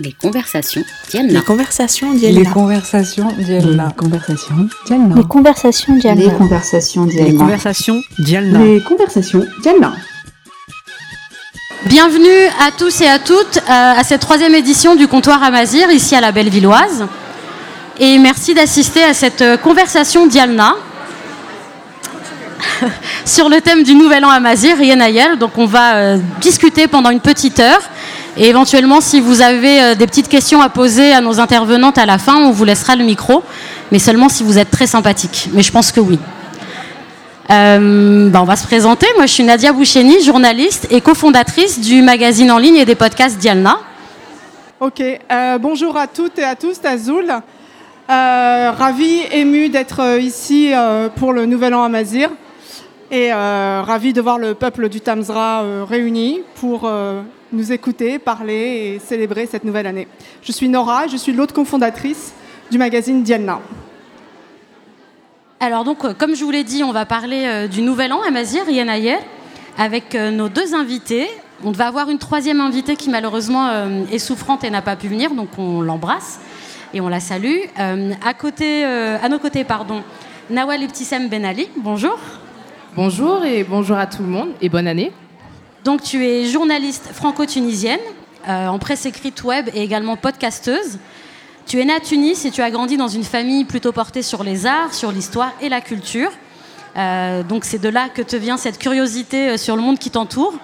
Les conversations Dialna. Les conversations Dialna. Les conversations Dialna. Les conversations Dialna. Les conversations Dialna. Les conversations Dialna. Les conversations Dialna. Les conversations Dialna. Bienvenue à tous et à toutes euh, à cette troisième édition du comptoir Amazir, ici à la Bellevilloise. Et merci d'assister à cette euh, conversation Dialna sur le thème du Nouvel An Amazir, Yenayel. Donc on va euh, discuter pendant une petite heure. Et éventuellement, si vous avez euh, des petites questions à poser à nos intervenantes à la fin, on vous laissera le micro. Mais seulement si vous êtes très sympathique. Mais je pense que oui. Euh, bah, on va se présenter. Moi, je suis Nadia Boucheni, journaliste et cofondatrice du magazine en ligne et des podcasts Dialna. Ok. Euh, bonjour à toutes et à tous, Azul. Euh, ravi, ému d'être ici pour le Nouvel An Amazir et euh, ravi de voir le peuple du Tamzra réuni pour nous écouter, parler et célébrer cette nouvelle année. Je suis Nora, je suis l'autre cofondatrice du magazine Dialna. Alors donc, euh, comme je vous l'ai dit, on va parler euh, du Nouvel An Amazir, Yenayer, avec euh, nos deux invités. On va avoir une troisième invitée qui malheureusement est souffrante et n'a pas pu venir, donc on l'embrasse et on la salue. À, côté, à nos côtés, pardon, Nawal Ibtissem Ben Ali, bonjour. Bonjour et bonjour à tout le monde et bonne année. Donc tu es journaliste franco-tunisienne, euh, en presse écrite web et également podcasteuse. Tu es née à Tunis et tu as grandi dans une famille plutôt portée sur les arts, sur l'histoire et la culture. Euh, donc c'est de là que te vient cette curiosité euh, sur le monde qui t'entoure.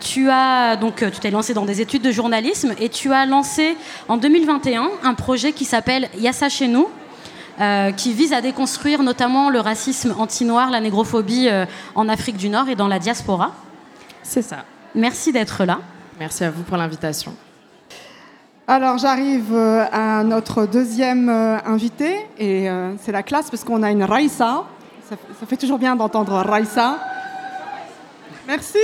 Tu as donc tu t'es lancé dans des études de journalisme et tu as lancé en 2021 un projet qui s'appelle Yassa chez nous, qui vise à déconstruire notamment le racisme anti-noir, la négrophobie en Afrique du Nord et dans la diaspora. C'est ça. Merci d'être là. Merci à vous pour l'invitation. Alors j'arrive euh, à notre deuxième euh, invité et euh, c'est la classe parce qu'on a une Raïssa. Ça, fait toujours bien d'entendre Raïssa. Merci.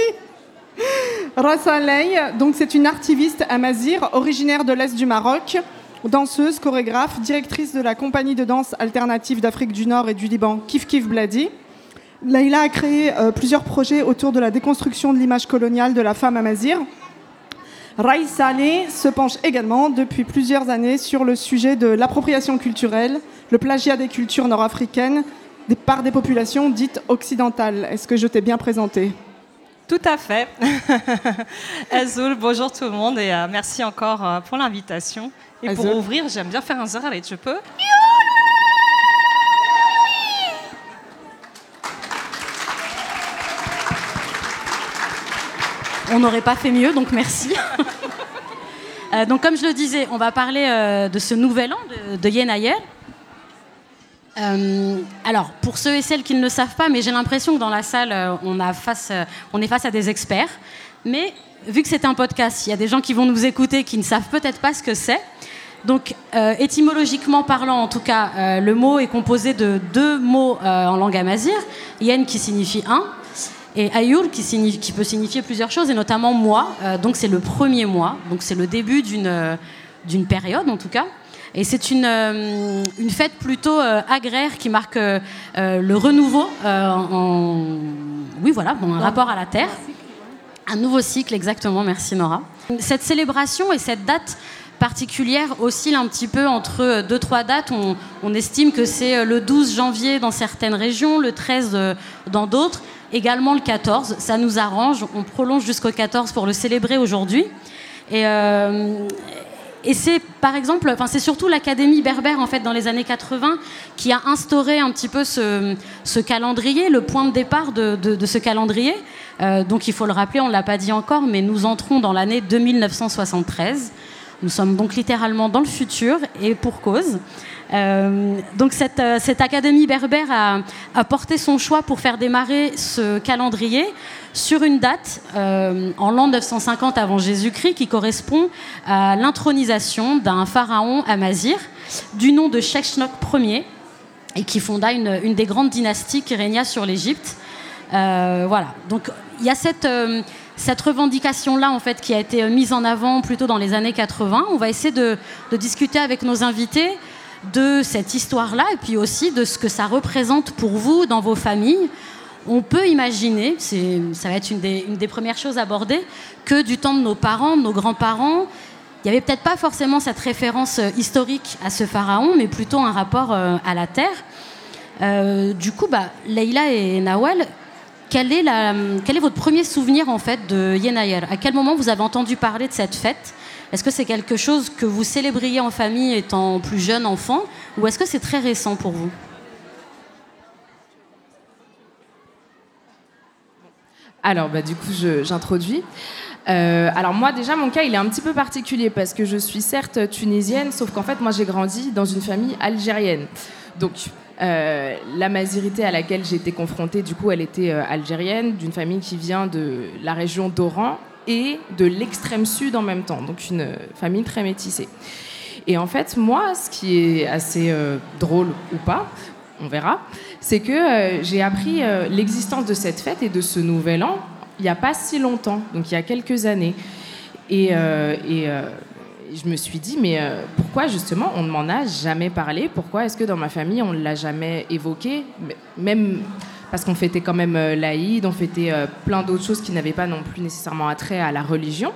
Raissa Ley, donc c'est une artiviste amazir originaire de l'Est du Maroc, danseuse, chorégraphe, directrice de la compagnie de danse alternative d'Afrique du Nord et du Liban Kif Kif Bladi. Leïla a créé euh, plusieurs projets autour de la déconstruction de l'image coloniale de la femme amazir. Rai Saleh se penche également depuis plusieurs années sur le sujet de l'appropriation culturelle, le plagiat des cultures nord-africaines des- par des populations dites occidentales. Est-ce que je t'ai bien présenté? Tout à fait. Azul, bonjour tout le monde et euh, merci encore euh, pour l'invitation. Et pour ouvrir, j'aime bien faire un zaharit, je peux? On n'aurait pas fait mieux, donc merci. Euh, donc, comme je le disais, on va parler euh, de ce nouvel an de, Yenayer. Euh, alors, pour ceux et celles qui ne le savent pas, mais j'ai l'impression que dans la salle, on, est face à des experts. Mais vu que c'est un podcast, il y a des gens qui vont nous écouter qui ne savent peut-être pas ce que c'est. Donc, étymologiquement parlant, en tout cas, le mot est composé de deux mots en langue amazir. Yen qui signifie un, et Ayour qui, peut signifier plusieurs choses, et notamment mois. Euh, donc c'est le premier mois, donc c'est le début d'une euh, période en tout cas. Et c'est une, euh, fête plutôt agraire qui marque le renouveau en, oui voilà, un rapport à la terre. Un nouveau cycle, exactement, merci Nora. Cette célébration et cette date particulière oscille un petit peu entre deux, trois dates. On, estime que c'est le 12 janvier dans certaines régions, le 13 euh, dans d'autres, également le 14. Ça nous arrange, on prolonge jusqu'au 14 pour le célébrer aujourd'hui. Et, euh, et c'est par exemple, enfin c'est surtout l'Académie berbère en fait dans les années 80 qui a instauré un petit peu ce, calendrier, le point de départ de ce calendrier. Euh, donc il faut le rappeler, on ne l'a pas dit encore, mais nous entrons dans l'année 2973. Nous sommes donc littéralement dans le futur et pour cause. Euh, donc cette, euh, cette académie berbère a, porté son choix pour faire démarrer ce calendrier sur une date euh, en l'an 950 avant Jésus-Christ qui correspond à l'intronisation d'un pharaon amazir du nom de Sheshonq Ier et qui fonda une, une des grandes dynasties qui régna sur l'Égypte. Voilà. Donc il y a cette, cette revendication-là en fait qui a été euh, mise en avant plutôt dans les années 80. On va essayer de, discuter avec nos invités de cette histoire-là et puis aussi de ce que ça représente pour vous dans vos familles. On peut imaginer, ça va être une des, premières choses abordées, que du temps de nos parents, de nos grands-parents, il n'y avait peut-être pas forcément cette référence euh, historique à ce pharaon, mais plutôt un rapport euh, à la terre. Du coup, bah, Leïla et Nawal, quel est, votre premier souvenir en fait de Yenayer À quel moment vous avez entendu parler de cette fête? Est-ce que c'est quelque chose que vous célébriez en famille étant plus jeune enfant, ou est-ce que c'est très récent pour vous? Alors, bah, du coup, j'introduis. Euh, alors moi déjà mon cas il est un petit peu particulier parce que je suis certes tunisienne sauf qu'en fait moi j'ai grandi dans une famille algérienne. Donc euh, la mazirité à laquelle été confrontée du coup elle était euh, algérienne d'une famille qui vient de la région d'Oran et de l'extrême sud en même temps donc une famille très métissée. Et en fait moi ce qui est assez drôle ou pas on verra, c'est que j'ai appris l'existence de cette fête et de ce nouvel an il n'y a pas si longtemps, donc il y a quelques années. Et, euh, euh, je me suis dit, mais euh, pourquoi justement on ne m'en a jamais parlé? Pourquoi est-ce que dans ma famille on ne l'a jamais évoqué? Même parce qu'on fêtait quand même l'Aïd, on fêtait plein d'autres choses qui n'avaient pas non plus nécessairement attrait à la religion,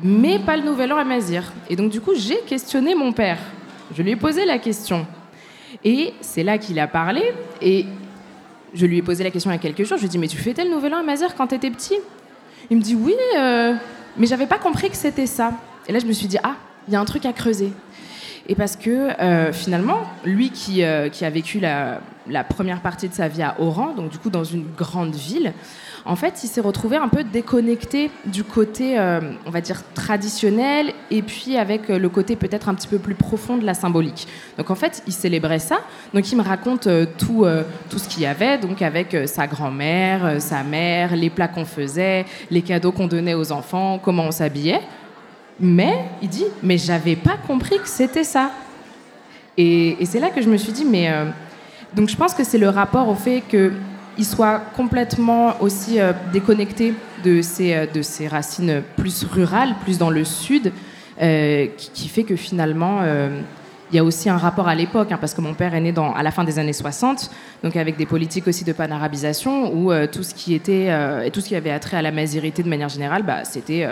mais pas le Nouvel An à Mazir. Et donc du coup j'ai questionné mon père. Je lui ai posé la question. Et c'est là qu'il a parlé. Et je lui ai posé la question il y a quelques jours. Je lui ai dit, mais tu fêtais le Nouvel An à Mazère quand tu étais petit? Il me dit, oui, euh, mais j'avais pas compris que c'était ça. Et là, je me suis dit, ah, il y a un truc à creuser. Et parce que euh, finalement, lui qui, euh, a vécu la, première partie de sa vie à Oran, donc du coup dans une grande ville, en fait, il s'est retrouvé un peu déconnecté du côté, euh, on va dire, traditionnel, et puis avec le côté peut-être un petit peu plus profond de la symbolique. Donc en fait, il célébrait ça. Donc il me raconte tout, tout ce qu'il y avait, donc avec sa grand-mère, sa mère, les plats qu'on faisait, les cadeaux qu'on donnait aux enfants, comment on s'habillait. Mais il dit, mais j'avais pas compris que c'était ça. Et, c'est là que je me suis dit, mais donc je pense que c'est le rapport au fait que il soit complètement aussi euh, déconnecté de ses, euh, de ses racines plus rurales, plus dans le sud, euh, qui, fait que finalement, il y a aussi un rapport à l'époque, hein, parce que mon père est né à la fin des années 60, donc avec des politiques aussi de panarabisation, où tout, ce qui était, et tout ce qui avait attrait à la mazirité de manière générale, bah, c'était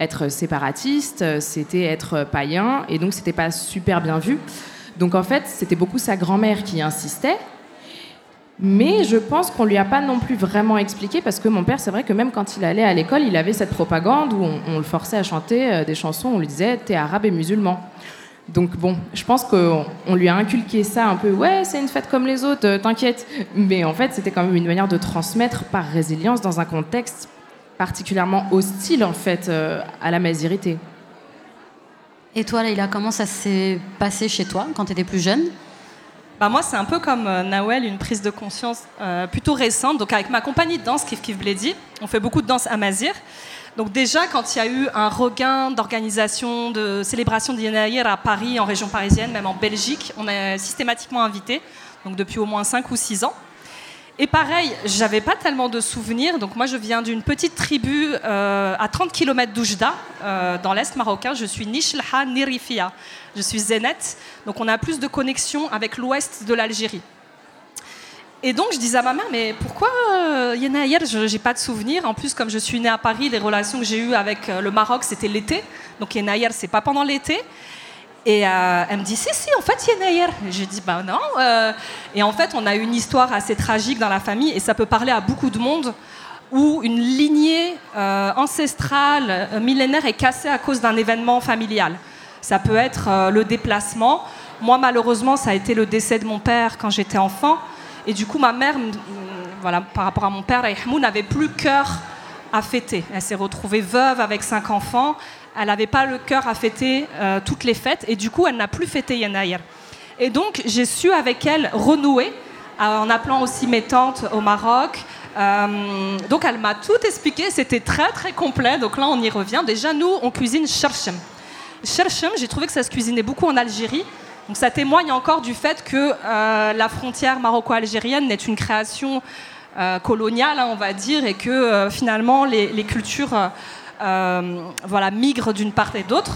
être séparatiste, c'était être païen, et donc c'était pas super bien vu. Donc en fait, c'était beaucoup sa grand-mère qui insistait, mais je pense qu'on lui a pas non plus vraiment expliqué parce que mon père, c'est vrai que même quand il allait à l'école, il avait cette propagande où on, le forçait à chanter euh, des chansons, on lui disait t'es arabe et musulman. Donc bon, je pense qu'on lui a inculqué ça un peu, ouais, c'est une fête comme les autres, euh, t'inquiète. Mais en fait, c'était quand même une manière de transmettre par résilience dans un contexte particulièrement hostile en fait euh, à la mazirité. Et toi, Leïla, comment ça s'est passé chez toi quand tu étais plus jeune? Bah moi, c'est un peu comme euh, Nawel, une prise de conscience euh, plutôt récente. Donc, avec ma compagnie de danse, Kif Kif Bledi, on fait beaucoup de danse à Mazir. Donc, déjà, quand il y a eu un regain d'organisation, de célébration d'Yenaïr à Paris, en région parisienne, même en Belgique, on est systématiquement invité, donc depuis au moins 5 ou 6 ans. Et pareil, j'avais pas tellement de souvenirs. Donc moi, je viens d'une petite tribu euh, à 30 km d'Oujda, euh, dans l'est marocain. Je suis Nishlha Nirifia. Je suis Zénette. Donc on a plus de connexion avec l'ouest de l'Algérie. Et donc je disais à ma mère, mais pourquoi euh, je n'ai pas de souvenirs? En plus, comme je suis née à Paris, les relations que j'ai eues avec euh, le Maroc, c'était l'été. Donc Yenaïr, c'est pas pendant l'été. Et euh, elle me dit, si, si, en fait, il y a J'ai dit, bah non. Euh. et en fait, on a une histoire assez tragique dans la famille, et ça peut parler à beaucoup de monde, où une lignée euh, ancestrale, millénaire, est cassée à cause d'un événement familial. Ça peut être le déplacement. Moi, malheureusement, ça a été le décès de mon père quand j'étais enfant. Et du coup, ma mère, voilà, par rapport à mon père, n'avait plus cœur à fêter. Elle s'est retrouvée veuve avec cinq enfants elle n'avait pas le cœur à fêter euh, toutes les fêtes et du coup elle n'a plus fêté Yenaïr. Et donc j'ai su avec elle renouer euh, en appelant aussi mes tantes au Maroc. Euh, donc elle m'a tout expliqué, c'était très très complet. Donc là on y revient. Déjà nous on cuisine cherchem. Cherchem, j'ai trouvé que ça se cuisinait beaucoup en Algérie. Donc ça témoigne encore du fait que la frontière maroco-algérienne n'est une création coloniale, hein, on va dire, et que finalement les, cultures voilà, migre d'une part et d'autre.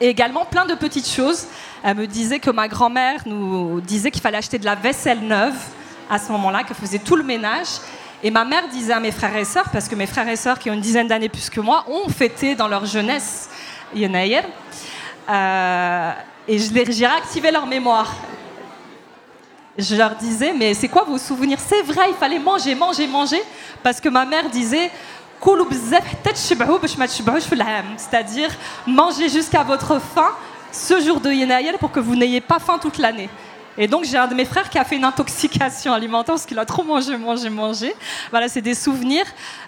Et également plein de petites choses. Elle me disait que ma grand-mère nous disait qu'il fallait acheter de la vaisselle neuve à ce moment-là, qu'elle faisait tout le ménage. Et ma mère disait à mes frères et sœurs, parce que mes frères et sœurs qui ont une dizaine d'années plus que moi, ont fêté dans leur jeunesse Yenayer. Euh, et j'ai réactivé leur mémoire. Je leur disais, mais c'est quoi vos souvenirs? C'est vrai, il fallait manger, manger, manger, parce que ma mère disait, c'est-à-dire manger jusqu'à votre faim ce jour de Yenayer pour que vous n'ayez pas faim toute l'année. Et donc j'ai un de mes frères qui a fait une intoxication alimentaire parce qu'il a trop mangé, mangé, mangé. Voilà, c'est des souvenirs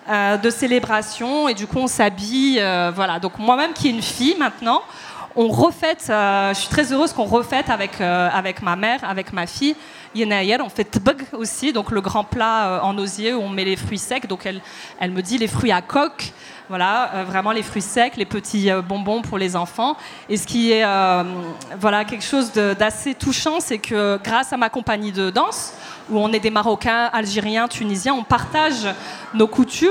euh, de célébration et du coup on s'habille. Euh, voilà, donc moi-même qui est une fille maintenant, on refait, euh, je suis très heureuse qu'on refête avec, avec ma mère, avec ma fille. Yenayer, on fait tbug aussi, donc le grand plat en osier où on met les fruits secs. Donc elle, elle me dit les fruits à coque. Voilà, euh, vraiment les fruits secs, les petits euh, bonbons pour les enfants. Et ce qui est euh, voilà, quelque chose d'assez touchant, c'est que grâce à ma compagnie de danse, où on est des Marocains, Algériens, Tunisiens, on partage nos coutumes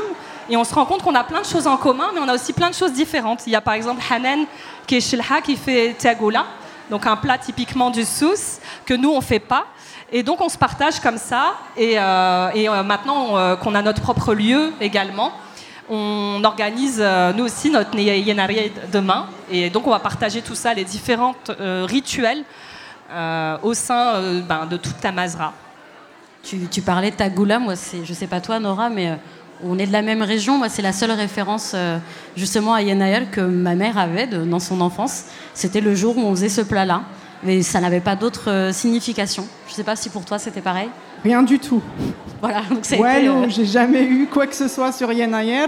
et on se rend compte qu'on a plein de choses en commun, mais on a aussi plein de choses différentes. Il y a par exemple Hanen qui est shilha, qui fait tiagoula, donc un plat typiquement du sous, que nous on fait pas. Et donc on se partage comme ça, et, et maintenant qu'on a notre propre lieu également, on organise euh, nous aussi notre Yenari demain. Et donc on va partager tout ça, les différents euh, rituels euh, au sein ben, de toute ta Mazra. Tu, parlais de Tagoula, moi je sais pas toi Nora, mais on est de la même région. Moi c'est la seule référence justement à Yenayel que ma mère avait dans son enfance. C'était le jour où on faisait ce plat-là. Mais ça n'avait pas d'autre signification. Je sais pas si pour toi c'était pareil. Rien du tout. Voilà, donc ça ouais, euh, j'ai jamais eu quoi que ce soit sur Yenayer.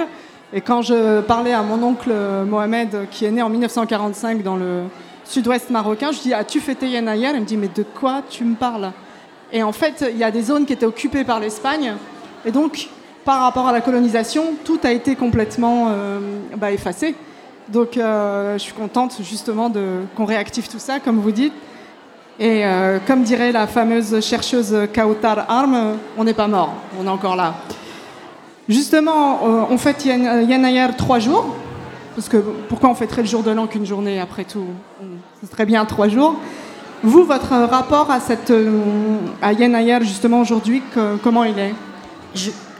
Et quand je parlais à mon oncle Mohamed, qui est né en 1945 dans le sud-ouest marocain, je dis As-tu fêté Yenayer Il me dit Mais de quoi tu me parles? Et en fait, il y a des zones qui étaient occupées par l'Espagne. Et donc, par rapport à la colonisation, tout a été complètement euh, bah, effacé. Donc, euh, je suis contente justement qu'on réactive tout ça, comme vous dites. Et euh, comme dirait la fameuse chercheuse Kautar Arm, on n'est pas mort, on est encore là. Justement, on fête Yanayar trois jours, parce que pourquoi on fêterait le jour de l'an qu'une journée après tout? C'est très bien trois jours. Vous, votre rapport à, cette, à justement aujourd'hui, comment il est?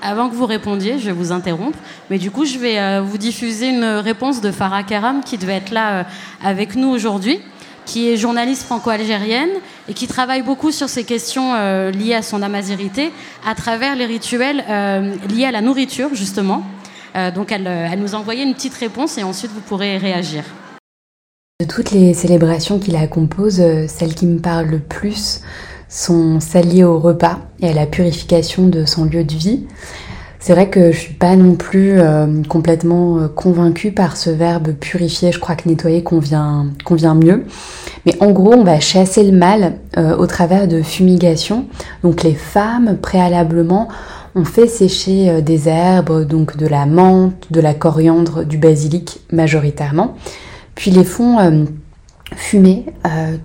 Avant que vous répondiez, je vais vous interrompre, mais du coup, je vais vous diffuser une réponse de Farah Karam qui devait être là avec nous aujourd'hui qui est journaliste franco-algérienne et qui travaille beaucoup sur ces questions euh, liées à son amazirité à travers les rituels euh, liés à la nourriture, justement. Euh, donc elle, elle, nous a envoyé une petite réponse et ensuite vous pourrez réagir. De toutes les célébrations qui la composent, celles qui me parlent le plus sont liées au repas et à la purification de son lieu de vie. C'est vrai que je suis pas non plus euh, complètement euh, convaincue par ce verbe purifier. Je crois que nettoyer convient, convient mieux. Mais en gros, on va chasser le mal euh, au travers de fumigation. Donc les femmes, préalablement, ont fait sécher des herbes, donc de la menthe, de la coriandre, du basilic majoritairement. Puis les font fumer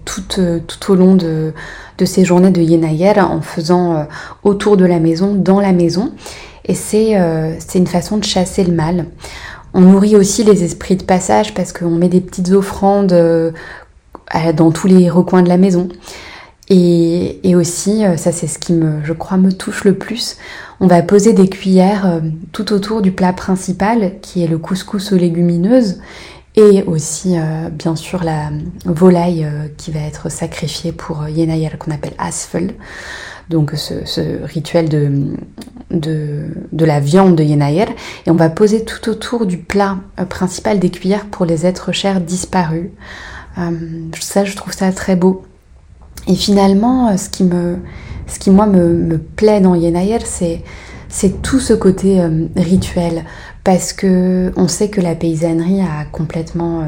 tout, tout, au long de, de ces journées de Yenayer en faisant autour de la maison, dans la maison. Et euh, c'est une façon de chasser le mal. On nourrit aussi les esprits de passage parce qu'on met des petites offrandes euh, dans tous les recoins de la maison. Et, et aussi, euh, ça c'est ce qui me, je crois, me touche le plus, on va poser des cuillères tout autour du plat principal qui est le couscous aux légumineuses et aussi bien sûr la volaille qui va être sacrifiée pour Yenayel qu'on appelle Asfel donc ce, rituel de, de, la viande de Yenayer, et on va poser tout autour du plat euh, principal des cuillères pour les êtres chers disparus. Euh, ça, je trouve ça très beau. Et finalement, euh, ce qui, me, ce qui moi me, plaît dans Yenayer, c'est c'est tout ce côté rituel parce que on sait que la paysannerie a complètement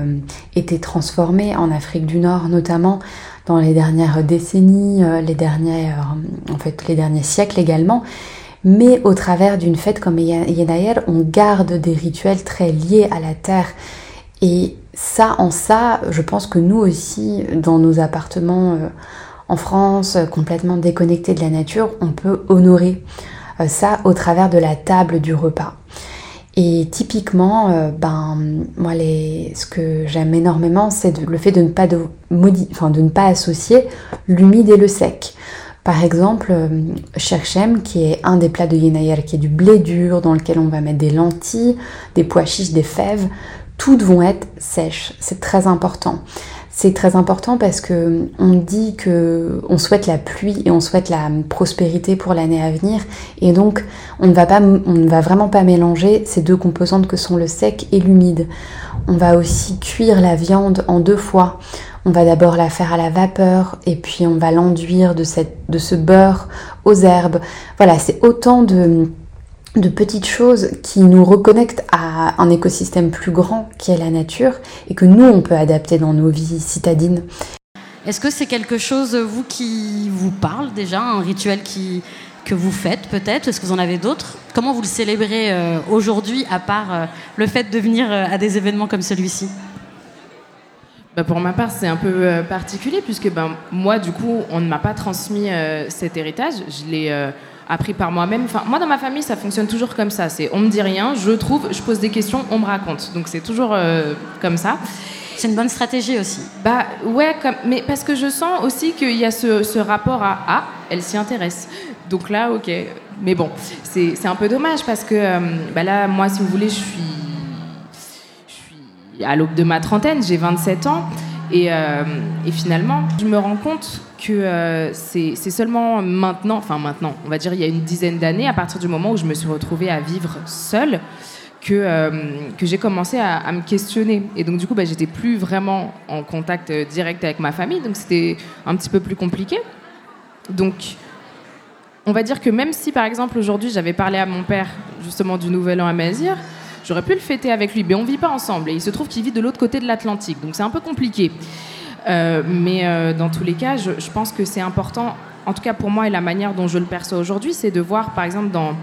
été transformée en Afrique du Nord notamment dans les dernières décennies, euh, les dernières, en fait, les derniers siècles également. Mais au travers d'une fête comme Yenayer, on garde des rituels très liés à la terre. Et ça, en ça, je pense que nous aussi, dans nos appartements euh, en France, complètement déconnectés de la nature, on peut honorer euh, ça au travers de la table du repas. Et typiquement, euh, ben, moi, ce que j'aime énormément, c'est le fait de ne, pas ne pas associer l'humide et le sec. Par exemple, euh, Cherchem, qui est un des plats de Yenayer, qui est du blé dur, dans lequel on va mettre des lentilles, des pois chiches, des fèves, toutes vont être sèches. C'est très important. C'est très important parce que on dit que on souhaite la pluie et on souhaite la prospérité pour l'année à venir et donc on ne va vraiment pas mélanger ces deux composantes que sont le sec et l'humide. On va aussi cuire la viande en deux fois. On va d'abord la faire à la vapeur et puis on va l'enduire de, ce beurre aux herbes. Voilà, c'est autant de petites choses qui nous reconnectent à un écosystème plus grand qui est la nature et que nous, on peut adapter dans nos vies citadines. Est-ce que c'est quelque chose, vous, qui vous parle déjà, un rituel qui, que vous faites peut-être? Est-ce que vous en avez d'autres? Comment vous le célébrez euh, aujourd'hui, à part euh, le fait de venir euh, à des événements comme celui-ci? Bah pour ma part, c'est un peu particulier puisque ben, moi, du coup, on ne m'a pas transmis cet héritage. Je l'ai appris par moi-même. Enfin, moi, dans ma famille, ça fonctionne toujours comme ça. C'est on me dit rien, je trouve, je pose des questions, on me raconte. Donc c'est toujours euh, comme ça. C'est une bonne stratégie aussi. Bah ouais, comme, mais parce que je sens aussi qu'il y a ce, ce, rapport à ah, elle s'y intéresse. Donc là, ok. Mais bon, c'est un peu dommage parce que euh, bah là, moi, si vous voulez, je suis, je suis à l'aube de ma trentaine, j'ai 27 ans. Et, euh, et, finalement, je me rends compte que euh, c'est seulement maintenant, enfin maintenant, on va dire il y a une dizaine d'années, à partir du moment où je me suis retrouvée à vivre seule, que, euh, que j'ai commencé à, me questionner. Et donc du coup, bah, j'étais plus vraiment en contact direct avec ma famille, donc c'était un petit peu plus compliqué. Donc, on va dire que même si par exemple aujourd'hui j'avais parlé à mon père justement du Nouvel An à Mazir, j'aurais pu le fêter avec lui, mais on vit pas ensemble. Et il se trouve qu'il vit de l'autre côté de l'Atlantique, donc c'est un peu compliqué. Euh, mais euh, dans tous les cas, je, pense que c'est important, en tout cas pour moi et la manière dont je le perçois aujourd'hui, c'est de voir par exemple dans,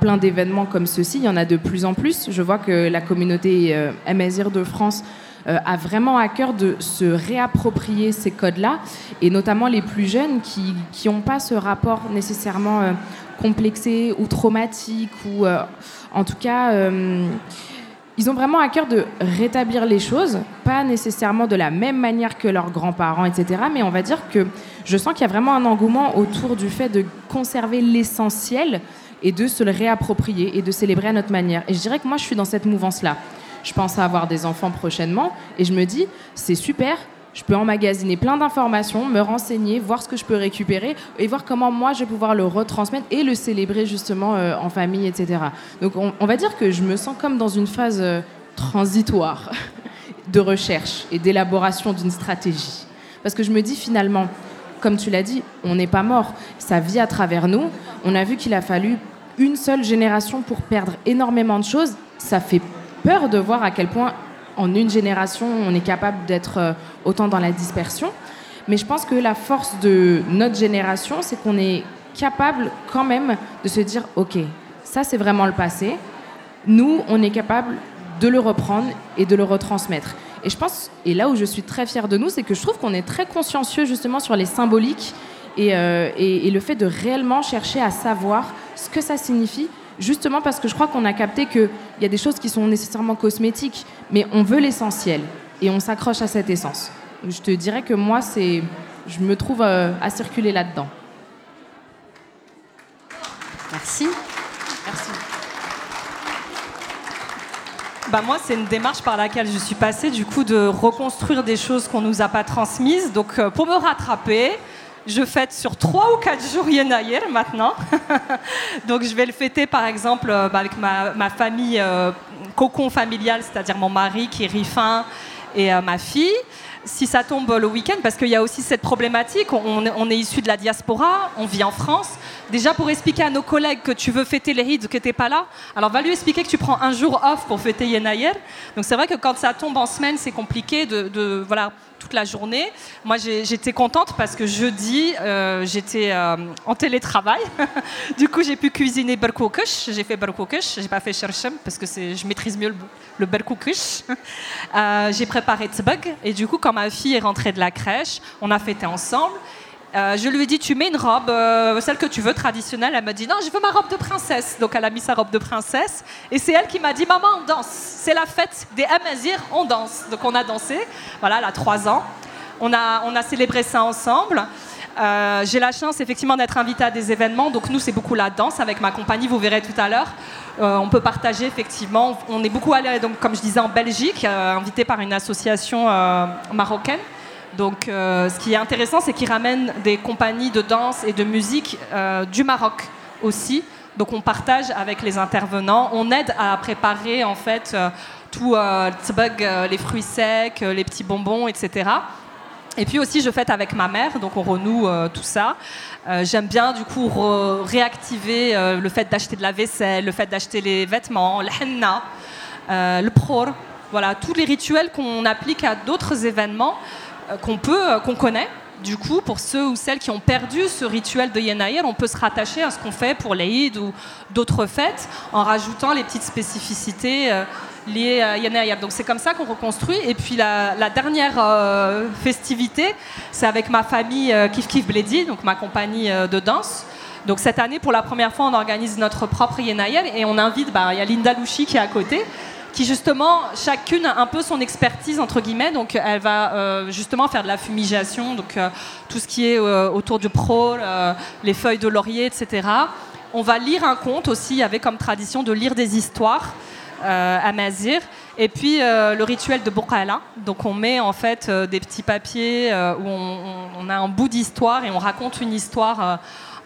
plein d'événements comme ceci, il y en a de plus en plus. Je vois que la communauté euh, Amazir de France euh, a vraiment à cœur de se réapproprier ces codes-là, et notamment les plus jeunes qui n'ont pas ce rapport nécessairement complexé ou traumatique, ou en tout cas ils ont vraiment à cœur de rétablir les choses, pas nécessairement de la même manière que leurs grands-parents, etc. Mais on va dire que je sens qu'il y a vraiment un engouement autour du fait de conserver l'essentiel et de se le réapproprier et de célébrer à notre manière. Et je dirais que moi, je suis dans cette mouvance-là. Je pense à avoir des enfants prochainement et je me dis, c'est super, je peux emmagasiner plein d'informations, me renseigner, voir ce que je peux récupérer et voir comment moi je vais pouvoir le retransmettre et le célébrer justement euh, en famille, etc. Donc on, va dire que je me sens comme dans une phase euh, transitoire de recherche et d'élaboration d'une stratégie. Parce que je me dis finalement, comme tu l'as dit, on n'est pas mort, ça vit à travers nous. On a vu qu'il a fallu une seule génération pour perdre énormément de choses. Ça fait peur de voir à quel point en une génération, on est capable d'être euh, autant dans la dispersion. Mais je pense que la force de notre génération, c'est qu'on est capable quand même de se dire, OK, ça c'est vraiment le passé. Nous, on est capable de le reprendre et de le retransmettre. Et je pense, et là où je suis très fière de nous, c'est que je trouve qu'on est très consciencieux justement sur les symboliques et, euh, et, et, le fait de réellement chercher à savoir ce que ça signifie justement parce que je crois qu'on a capté qu'il y a des choses qui sont nécessairement cosmétiques, mais on veut l'essentiel et on s'accroche à cette essence. Je te dirais que moi, c'est, je me trouve euh, à circuler là-dedans. Merci. Merci. Bah moi, c'est une démarche par laquelle je suis passée, du coup, de reconstruire des choses qu'on nous a pas transmises. Donc, euh, pour me rattraper, je fête sur trois ou quatre jours Yenayer maintenant. Donc je vais le fêter par exemple euh, bah, avec ma, famille euh, cocon familial, c'est-à-dire mon mari qui est rifin et euh, ma fille. Si ça tombe le week-end, parce qu'il y a aussi cette problématique, on, est issu de la diaspora, on vit en France. Déjà pour expliquer à nos collègues que tu veux fêter les Hids, que tu n'es pas là, alors va lui expliquer que tu prends un jour off pour fêter Yenayer. Donc c'est vrai que quand ça tombe en semaine, c'est compliqué de, voilà, toute la journée. Moi, j'étais contente parce que jeudi, euh, j'étais euh, en télétravail. du coup, j'ai pu cuisiner berkoukush. J'ai fait berkoukush. J'ai pas fait cherchem parce que je maîtrise mieux le, le berkoukush. J'ai préparé tsbug. Et du coup, quand ma fille est rentrée de la crèche, on a fêté ensemble. Euh, je lui ai dit, tu mets une robe, euh, celle que tu veux, traditionnelle. Elle m'a dit, non, je veux ma robe de princesse. Donc elle a mis sa robe de princesse. Et c'est elle qui m'a dit, maman, on danse. C'est la fête des Amazir, on danse. Donc on a dansé. Voilà, elle a trois ans. On a, on a célébré ça ensemble. Euh, j'ai la chance effectivement d'être invitée à des événements, donc nous c'est beaucoup la danse avec ma compagnie, vous verrez tout à l'heure. On peut partager effectivement, on est beaucoup allé, donc, comme je disais, en Belgique, invité par une association marocaine. Donc ce qui est intéressant, c'est qu'ils ramènent des compagnies de danse et de musique du Maroc aussi. Donc on partage avec les intervenants, on aide à préparer en fait tout les fruits secs, les petits bonbons, etc. Et puis aussi, je fête avec ma mère, donc on renoue euh, tout ça. Euh, j'aime bien du coup réactiver euh, le fait d'acheter de la vaisselle, le fait d'acheter les vêtements, le henna, le pror, voilà, tous les rituels qu'on applique à d'autres événements qu'on peut, qu'on connaît. Du coup, pour ceux ou celles qui ont perdu ce rituel de Yenaïr, on peut se rattacher à ce qu'on fait pour l'Aïd ou d'autres fêtes en rajoutant les petites spécificités liées à Yana Donc c'est comme ça qu'on reconstruit. Et puis la, dernière euh, festivité, c'est avec ma famille euh, Kif Kif Bledi, donc ma compagnie euh, de danse. Donc cette année, pour la première fois, on organise notre propre Yenaïel et on invite, bah, il y a Linda Louchi qui est à côté, qui justement, chacune a un peu son expertise, entre guillemets. Donc elle va justement faire de la fumigation, donc tout ce qui est autour du pro, les feuilles de laurier, etc. On va lire un conte aussi, il y avait comme tradition de lire des histoires. Euh, à Mazir. Et puis euh, le rituel de Bokala. Donc on met en fait euh, des petits papiers où on, a un bout d'histoire et on raconte une histoire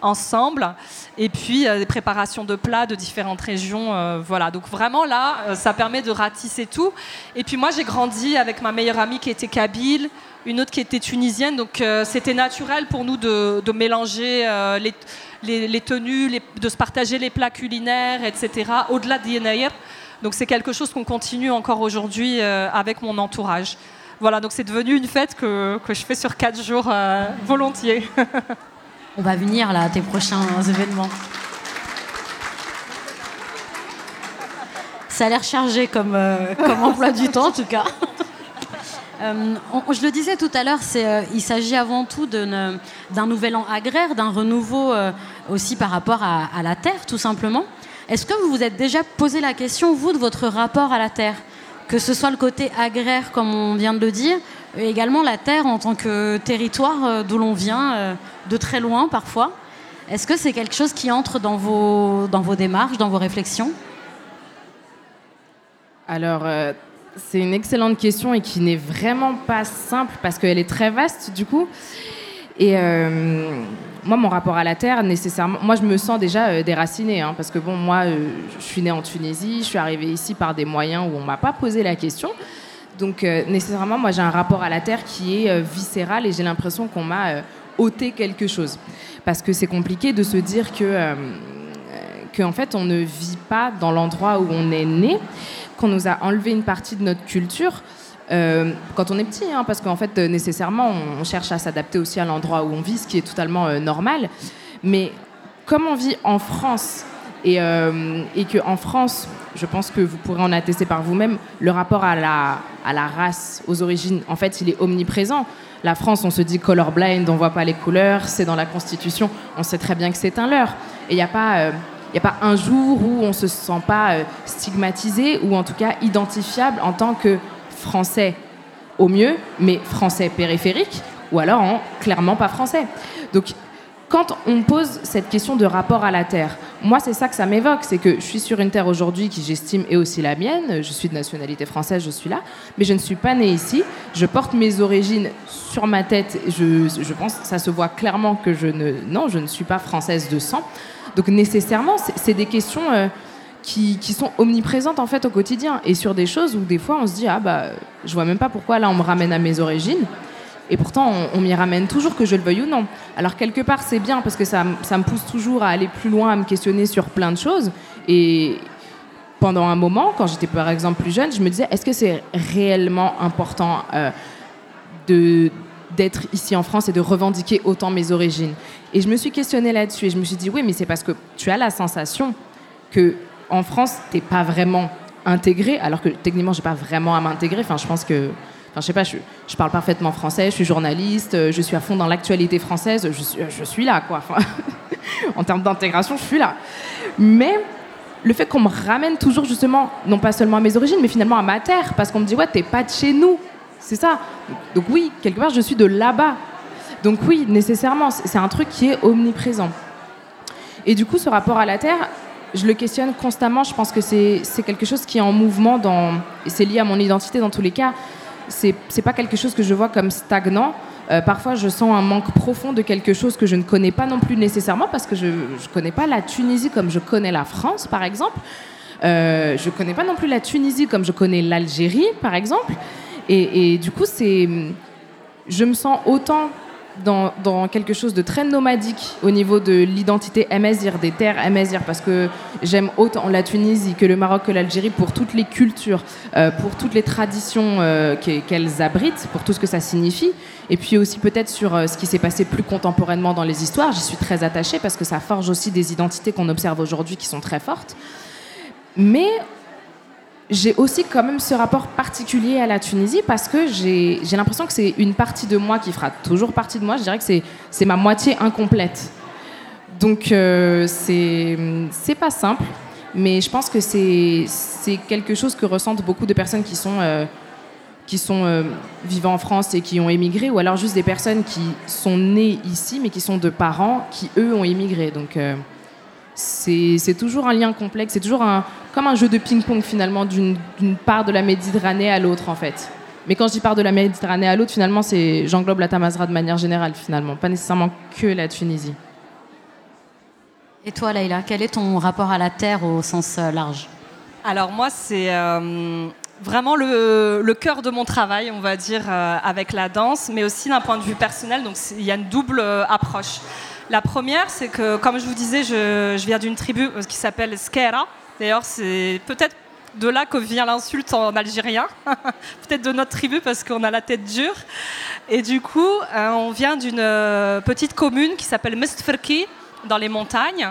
ensemble. Et puis des préparations de plats de différentes régions. voilà. Donc vraiment là, ça permet de ratisser tout. Et puis moi j'ai grandi avec ma meilleure amie qui était kabyle, une autre qui était tunisienne. Donc c'était naturel pour nous de, mélanger les, tenues, de se partager les plats culinaires, etc. Au-delà des donc c'est quelque chose qu'on continue encore aujourd'hui euh, avec mon entourage. Voilà, donc c'est devenu une fête que, que, je fais sur quatre jours euh, volontiers. On va venir là à tes prochains événements. Ça a l'air chargé comme, euh, comme emploi du temps en tout cas. je le disais tout à l'heure, il s'agit avant tout d'un nouvel an agraire, d'un renouveau aussi par rapport à, à, la terre, tout simplement. Est-ce que vous vous êtes déjà posé la question, vous, de votre rapport à la terre? Que ce soit le côté agraire, comme on vient de le dire, et également la terre en tant que territoire euh, d'où l'on vient, euh, de très loin parfois. Est-ce que c'est quelque chose qui entre dans vos, dans vos démarches, dans vos réflexions? Alors, euh, c'est une excellente question et qui n'est vraiment pas simple parce qu'elle est très vaste du coup. Et moi, mon rapport à la terre, nécessairement, moi, je me sens déjà euh, déracinée, hein, parce que bon, moi, je suis née en Tunisie, je suis arrivée ici par des moyens où on m'a pas posé la question. Donc, euh, nécessairement, moi, j'ai un rapport à la terre qui est viscéral et j'ai l'impression qu'on m'a ôté quelque chose. Parce que c'est compliqué de se dire que, en fait, on ne vit pas dans l'endroit où on est né, qu'on nous a enlevé une partie de notre culture. Euh, quand on est petit, hein, parce qu'en fait, euh, nécessairement, on, cherche à s'adapter aussi à l'endroit où on vit, ce qui est totalement euh, normal. Mais comme on vit en France, et, et qu'en France, je pense que vous pourrez en attester par vous-même, le rapport à la, à la race, aux origines, en fait, il est omniprésent. La France, on se dit colorblind, on voit pas les couleurs, c'est dans la Constitution, on sait très bien que c'est un leurre. Et il n'y a pas... il n'y a pas un jour où on se sent pas stigmatisé ou en tout cas identifiable en tant que français au mieux, mais français périphérique, ou alors en clairement pas français. Donc, quand on pose cette question de rapport à la terre, moi c'est ça que ça m'évoque, c'est que je suis sur une terre aujourd'hui qui j'estime est aussi la mienne, je suis de nationalité française, je suis là, mais je ne suis pas née ici, je porte mes origines sur ma tête, je, je pense, ça se voit clairement que je ne, non, je ne suis pas française de sang, donc nécessairement c'est des questions... Euh, qui, sont omniprésentes en fait au quotidien. Et sur des choses où des fois on se dit ah bah je vois même pas pourquoi là on me ramène à mes origines et pourtant on, m'y ramène toujours que je le veuille ou non. Alors quelque part c'est bien parce que ça, ça, me pousse toujours à aller plus loin, à me questionner sur plein de choses et pendant un moment quand j'étais par exemple plus jeune je me disais est-ce que c'est réellement important euh, de d'être ici en France et de revendiquer autant mes origines? Et je me suis questionnée là-dessus et je me suis dit oui mais c'est parce que tu as la sensation que en France, t'es pas vraiment intégré, alors que techniquement, j'ai pas vraiment à m'intégrer. Enfin, je pense que. Je parle parfaitement français, je suis journaliste, euh, je suis à fond dans l'actualité française, je suis, là, quoi. en termes d'intégration, je suis là. Mais le fait qu'on me ramène toujours, justement, non pas seulement à mes origines, mais finalement à ma terre, parce qu'on me dit, ouais, t'es pas de chez nous. C'est ça. Donc, oui, quelque part, je suis de là-bas. Donc oui, nécessairement, c'est un truc qui est omniprésent. Et du coup, ce rapport à la Terre, je le questionne constamment. Je pense que c'est quelque chose qui est en mouvement et c'est lié à mon identité dans tous les cas. C'est pas quelque chose que je vois comme stagnant. Euh, parfois, je sens un manque profond de quelque chose que je ne connais pas non plus nécessairement parce que je ne connais pas la Tunisie comme je connais la France, par exemple. Euh, je ne connais pas non plus la Tunisie comme je connais l'Algérie, par exemple. Et, et du coup, c'est, je me sens autant dans, quelque chose de très nomadique au niveau de l'identité amazir, des terres amazir, parce que j'aime autant la Tunisie que le Maroc que l'Algérie pour toutes les cultures, euh, pour toutes les traditions euh, qu'elles abritent, pour tout ce que ça signifie. Et puis aussi peut-être sur euh, ce qui s'est passé plus contemporainement dans les histoires. J'y suis très attachée parce que ça forge aussi des identités qu'on observe aujourd'hui qui sont très fortes. Mais j'ai aussi quand même ce rapport particulier à la Tunisie parce que j'ai l'impression que c'est une partie de moi qui fera toujours partie de moi. Je dirais que c'est ma moitié incomplète. Donc euh, c'est pas simple, mais je pense que c'est quelque chose que ressentent beaucoup de personnes qui sont, euh, qui sont euh, vivant en France et qui ont émigré, ou alors juste des personnes qui sont nées ici mais qui sont de parents qui eux ont émigré. Donc euh, c'est toujours un lien complexe, c'est toujours un, comme un jeu de ping-pong finalement d'une part de la Méditerranée à l'autre en fait. Mais quand je dis part de la Méditerranée à l'autre, finalement, c'est j'englobe la Tamazra de manière générale finalement, pas nécessairement que la Tunisie. Et toi, Leïla, quel est ton rapport à la terre au sens euh, large? Alors moi, c'est euh, vraiment le, le, cœur de mon travail, on va dire, euh, avec la danse, mais aussi d'un point de vue personnel. Donc il y a une double approche. La première, c'est que, comme je vous disais, je, viens d'une tribu euh, qui s'appelle Skera. D'ailleurs, c'est peut-être de là que vient l'insulte en algérien, peut-être de notre tribu parce qu'on a la tête dure. Et du coup, euh, on vient d'une euh, petite commune qui s'appelle Mestferki, dans les montagnes.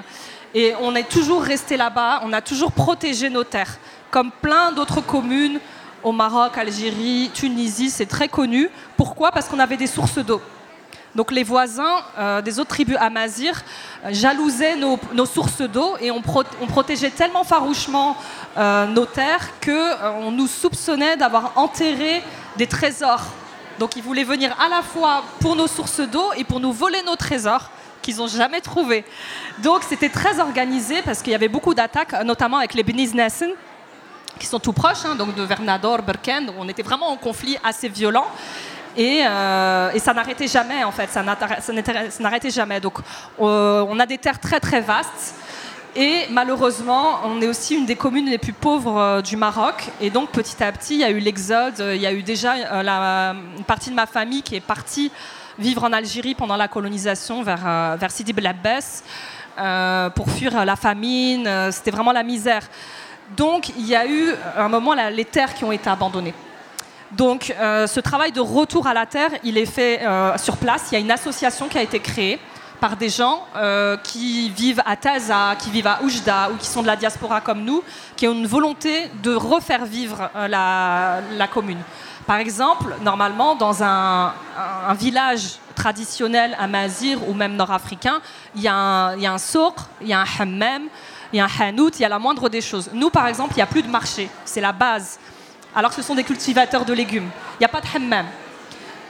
Et on est toujours resté là-bas, on a toujours protégé nos terres, comme plein d'autres communes au Maroc, Algérie, Tunisie, c'est très connu. Pourquoi? Parce qu'on avait des sources d'eau. Donc les voisins euh, des autres tribus amazirs euh, jalousaient nos, sources d'eau et on, protégeait tellement farouchement euh, nos terres qu'on nous soupçonnait d'avoir enterré des trésors. Donc ils voulaient venir à la fois pour nos sources d'eau et pour nous voler nos trésors qu'ils n'ont jamais trouvés. Donc c'était très organisé parce qu'il y avait beaucoup d'attaques, notamment avec les Beniz qui sont tout proches, hein, donc de Vernador, Berken. On était vraiment en conflit assez violent. Euh, et, ça n'arrêtait jamais, en fait, ça n'arrêtait jamais. Donc, euh, on a des terres très, très vastes. Et malheureusement, on est aussi une des communes les plus pauvres euh, du Maroc. Et donc, petit à petit, il y a eu l'exode. Il y a eu déjà une partie de ma famille qui est partie vivre en Algérie pendant la colonisation vers, vers Sidi Bel Abbès pour fuir la famine. C'était vraiment la misère. Donc, il y a eu un moment les terres qui ont été abandonnées. Donc euh, ce travail de retour à la terre, il est fait euh, sur place. Il y a une association qui a été créée par des gens euh, qui vivent à Taza, qui vivent à Oujda ou qui sont de la diaspora comme nous, qui ont une volonté de refaire vivre la, commune. Par exemple, normalement, dans un, village traditionnel amazir ou même nord-africain, il y a un, il il y a un hammam, il y a un hanout, il y a la moindre des choses. Nous, par exemple, il n'y a plus de marché. C'est la base alors ce sont des cultivateurs de légumes. Il n'y a pas de hammam.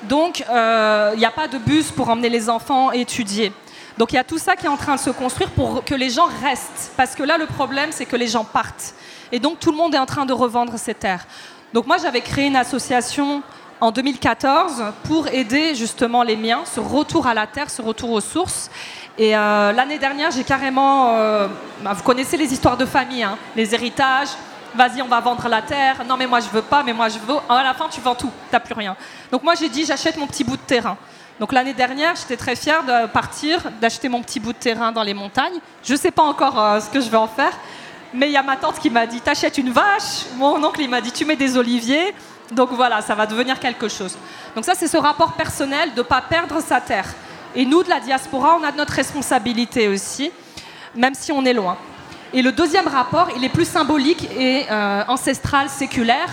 Donc, euh, il n'y a pas de bus pour emmener les enfants étudier. Donc, il y a tout ça qui est en train de se construire pour que les gens restent. Parce que là, le problème, c'est que les gens partent. Et donc, tout le monde est en train de revendre ses terres. Donc, moi, j'avais créé une association en 2014 pour aider justement les miens, ce retour à la terre, ce retour aux sources. Et euh, l'année dernière, j'ai carrément. Euh, bah, vous connaissez les histoires de famille, hein, les héritages vas-y, on va vendre la terre. Non, mais moi, je veux pas, mais moi, je veux. À la fin, tu vends tout, t'as plus rien. Donc, moi, j'ai dit, j'achète mon petit bout de terrain. Donc, l'année dernière, j'étais très fière de partir, d'acheter mon petit bout de terrain dans les montagnes. Je ne sais pas encore euh, ce que je vais en faire, mais il y a ma tante qui m'a dit, t'achètes une vache. Mon oncle, il m'a dit, tu mets des oliviers. Donc, voilà, ça va devenir quelque chose. Donc, ça, c'est ce rapport personnel de ne pas perdre sa terre. Et nous, de la diaspora, on a notre responsabilité aussi, même si on est loin. Et le deuxième rapport, il est plus symbolique et euh, ancestral, séculaire,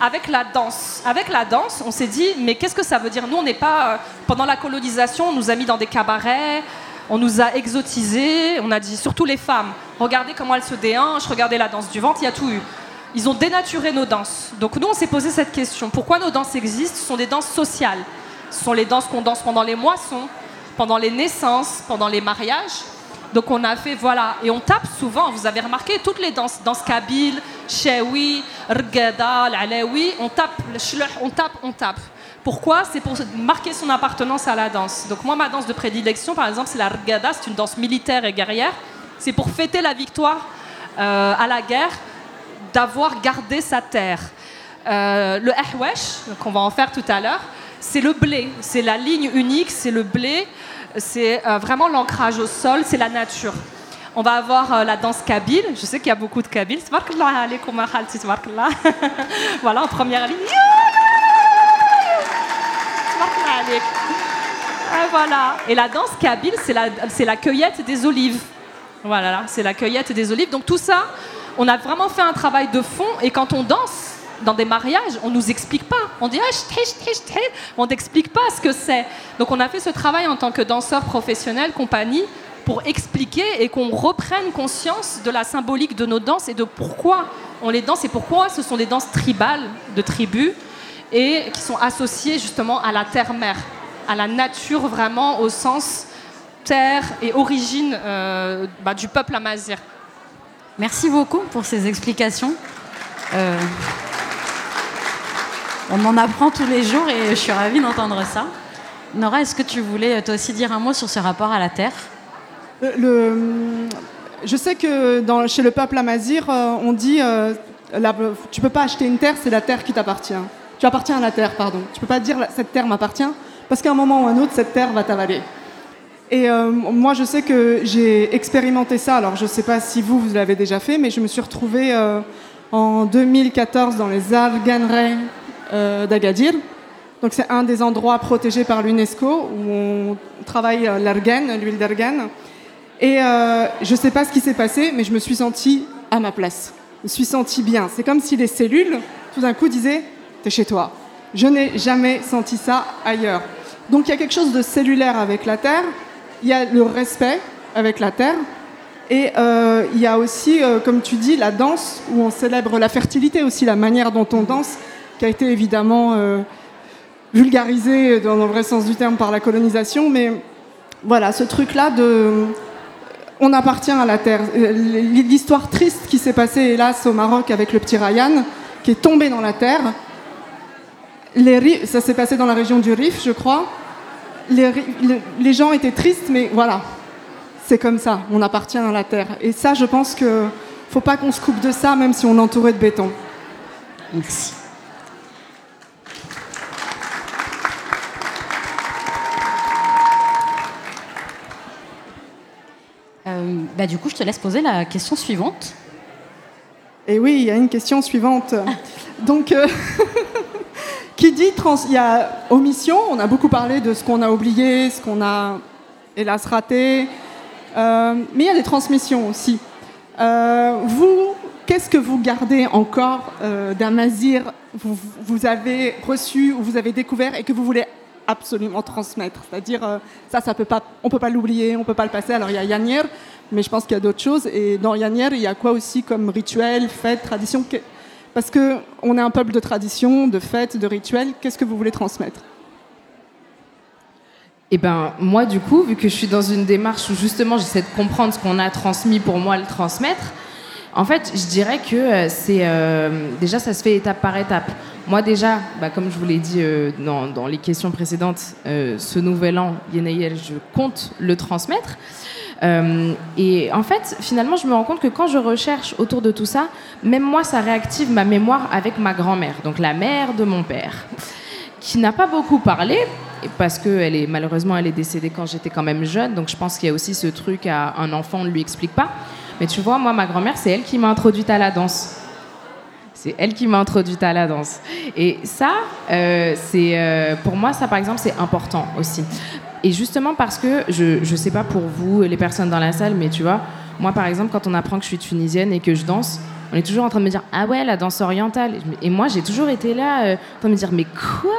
avec la danse. Avec la danse, on s'est dit, mais qu'est-ce que ça veut dire? Nous, on n'est pas. Euh, pendant la colonisation, on nous a mis dans des cabarets, on nous a exotisés, on a dit, surtout les femmes, regardez comment elles se déhanchent, regardez la danse du ventre, il y a tout eu. Ils ont dénaturé nos danses. Donc nous, on s'est posé cette question. Pourquoi nos danses existent? Ce sont des danses sociales. Ce sont les danses qu'on danse pendant les moissons, pendant les naissances, pendant les mariages. Donc on a fait, voilà, et on tape souvent, vous avez remarqué, toutes les danses, danse kabyle, chewi, rgada, l'alawi, on tape, on tape, on tape. Pourquoi? C'est pour marquer son appartenance à la danse. Donc moi, ma danse de prédilection, par exemple, c'est la rgada, c'est une danse militaire et guerrière. C'est pour fêter la victoire euh, à la guerre d'avoir gardé sa terre. Euh, le ahwesh, qu'on va en faire tout à l'heure, c'est le blé, c'est la ligne unique, c'est le blé, c'est euh, vraiment l'ancrage au sol, c'est la nature. On va avoir euh, la danse kabyle, je sais qu'il y a beaucoup de kabyles. voilà, en première ligne. Et voilà. Et la danse kabyle, c'est la, c'est la cueillette des olives. Voilà, c'est la cueillette des olives. Donc tout ça, on a vraiment fait un travail de fond. Et quand on danse dans des mariages, on nous explique pas. On dit, ah, on n'explique pas ce que c'est. Donc on a fait ce travail en tant que danseur professionnel, compagnie, pour expliquer et qu'on reprenne conscience de la symbolique de nos danses et de pourquoi on les danse et pourquoi ce sont des danses tribales de tribus et qui sont associées justement à la terre-mère, à la nature vraiment au sens terre et origine euh, bah, du peuple amazir. Merci beaucoup pour ces explications. Euh, on en apprend tous les jours et je suis ravie d'entendre ça. Nora, est-ce que tu voulais toi aussi dire un mot sur ce rapport à la terre? Le- le- je sais que chez le peuple amazir, euh, on dit euh, la- tu peux pas acheter une terre, c'est la terre qui t'appartient. Tu appartiens à la terre, pardon. Tu peux pas dire cette terre m'appartient parce qu'à un moment ou un autre, cette terre va t'avaler. Et euh, moi, je sais que j'ai expérimenté ça. Alors, je sais pas si vous, vous l'avez déjà fait, mais je me suis retrouvée euh, en 2014 dans les euh, d'Agadir. Donc, c'est un des endroits protégés par l'UNESCO où on travaille euh, l'argan, l'huile d'argan. Et euh, je ne sais pas ce qui s'est passé, mais je me suis sentie à ma place. Je me suis sentie bien. C'est comme si les cellules, tout d'un coup, disaient T'es chez toi. Je n'ai jamais senti ça ailleurs. Donc il y a quelque chose de cellulaire avec la Terre. Il y a le respect avec la Terre. Et euh, il y a aussi, euh, comme tu dis, la danse, où on célèbre la fertilité aussi, la manière dont on danse, qui a été évidemment euh, vulgarisée dans le vrai sens du terme par la colonisation. Mais voilà, ce truc-là de on appartient à la terre. Euh, L'histoire triste qui s'est passée, hélas, au Maroc avec le petit Ryan, qui est tombé dans la terre. Ça s'est passé dans la région du Rif, je crois. Les, gens étaient tristes, mais voilà, c'est comme ça, on appartient à la terre. Et ça, je pense que faut pas qu'on se coupe de ça, même si on entouré de béton. Merci. Bah, du coup, je te laisse poser la question suivante. Et oui, il y a une question suivante. Donc, euh, qui dit trans, il y a omission. On a beaucoup parlé de ce qu'on a oublié, ce qu'on a hélas raté. Euh, mais il y a des transmissions aussi. Euh, vous, qu'est-ce que vous gardez encore d'un mazir vous, vous avez reçu ou vous avez découvert et que vous voulez absolument transmettre? C'est-à-dire, ça, ça peut pas, on peut pas l'oublier, on peut pas le passer. Alors, il y a Yannier, mais je pense qu'il y a d'autres choses. Et dans Yannier, il y a quoi aussi comme rituel, fête, tradition Parce que on est un peuple de tradition, de fêtes, de rituels. Qu'est-ce que vous voulez transmettre? Et ben moi du coup, vu que je suis dans une démarche où justement j'essaie de comprendre ce qu'on a transmis pour moi le transmettre, en fait je dirais que euh, c'est euh, déjà ça se fait étape par étape. Moi déjà, bah, comme je vous l'ai dit euh, dans, dans les questions précédentes, ce nouvel an, Yenayel, je compte le transmettre. Euh, et en fait, finalement, je me rends compte que quand je recherche autour de tout ça, même moi, ça réactive ma mémoire avec ma grand-mère, donc la mère de mon père, qui n'a pas beaucoup parlé, parce que est malheureusement elle est décédée quand j'étais quand même jeune, donc je pense qu'il y a aussi ce truc à un enfant on ne lui explique pas. Mais tu vois, moi, ma grand-mère, c'est elle qui m'a introduite à la danse. C'est elle qui m'a introduite à la danse. Et ça, euh, c'est euh, pour moi, ça par exemple, c'est important aussi. Et justement parce que je ne sais pas pour vous, les personnes dans la salle, mais tu vois, moi par exemple, quand on apprend que je suis tunisienne et que je danse, on est toujours en train de me dire ah ouais la danse orientale. Et moi j'ai toujours été là euh, en train de me dire mais quoi?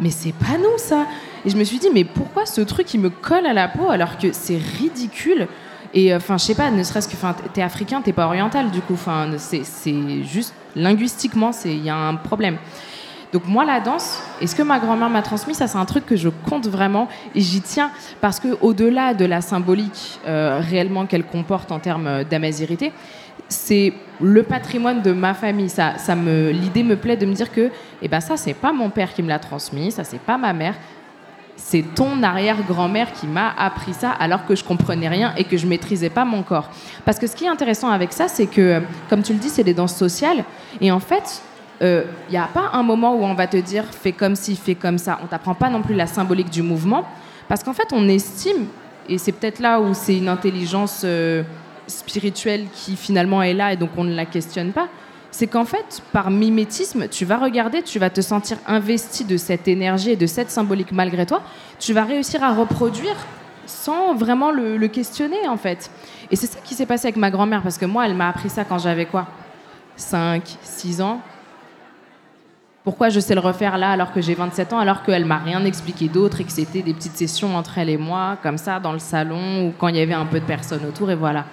Mais c'est pas nous ça. Et je me suis dit mais pourquoi ce truc il me colle à la peau alors que c'est ridicule? Et enfin, je sais pas, ne serait-ce que, enfin, t'es africain, t'es pas oriental, du coup, enfin, c'est c'est juste linguistiquement, c'est il y a un problème. Donc moi, la danse, et ce que ma grand-mère m'a transmis, ça c'est un truc que je compte vraiment et j'y tiens parce que au-delà de la symbolique euh, réellement qu'elle comporte en termes d'amazirité, c'est le patrimoine de ma famille. Ça, ça me, l'idée me plaît de me dire que, eh ben ça c'est pas mon père qui me l'a transmis, ça c'est pas ma mère, c'est ton arrière-grand-mère qui m'a appris ça alors que je comprenais rien et que je maîtrisais pas mon corps. Parce que ce qui est intéressant avec ça, c'est que, comme tu le dis, c'est des danses sociales et en fait il euh, n'y a pas un moment où on va te dire fais comme ci, fais comme ça. On t'apprend pas non plus la symbolique du mouvement, parce qu'en fait, on estime, et c'est peut-être là où c'est une intelligence euh, spirituelle qui finalement est là et donc on ne la questionne pas, c'est qu'en fait, par mimétisme, tu vas regarder, tu vas te sentir investi de cette énergie et de cette symbolique malgré toi, tu vas réussir à reproduire sans vraiment le, le questionner en fait. Et c'est ça qui s'est passé avec ma grand-mère, parce que moi, elle m'a appris ça quand j'avais quoi? 5, 6 ans pourquoi je sais le refaire là alors que j'ai 27 ans, alors qu'elle m'a rien expliqué d'autre et que c'était des petites sessions entre elle et moi, comme ça, dans le salon ou quand il y avait un peu de personnes autour, et voilà.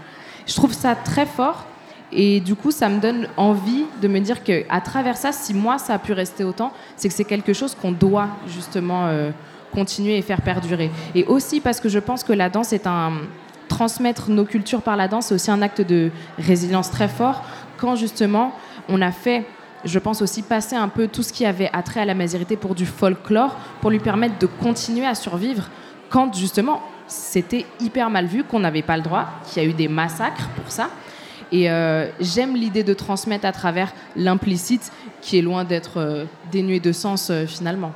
Je trouve ça très fort et du coup, ça me donne envie de me dire qu'à travers ça, si moi ça a pu rester autant, c'est que c'est quelque chose qu'on doit justement euh, continuer et faire perdurer. Et aussi parce que je pense que la danse est un transmettre nos cultures par la danse, c'est aussi un acte de résilience très fort quand justement on a fait je pense aussi passer un peu tout ce qui avait attrait à la mazérité pour du folklore, pour lui permettre de continuer à survivre quand justement c'était hyper mal vu, qu'on n'avait pas le droit, qu'il y a eu des massacres pour ça. Et euh, j'aime l'idée de transmettre à travers l'implicite qui est loin d'être euh, dénué de sens euh, finalement.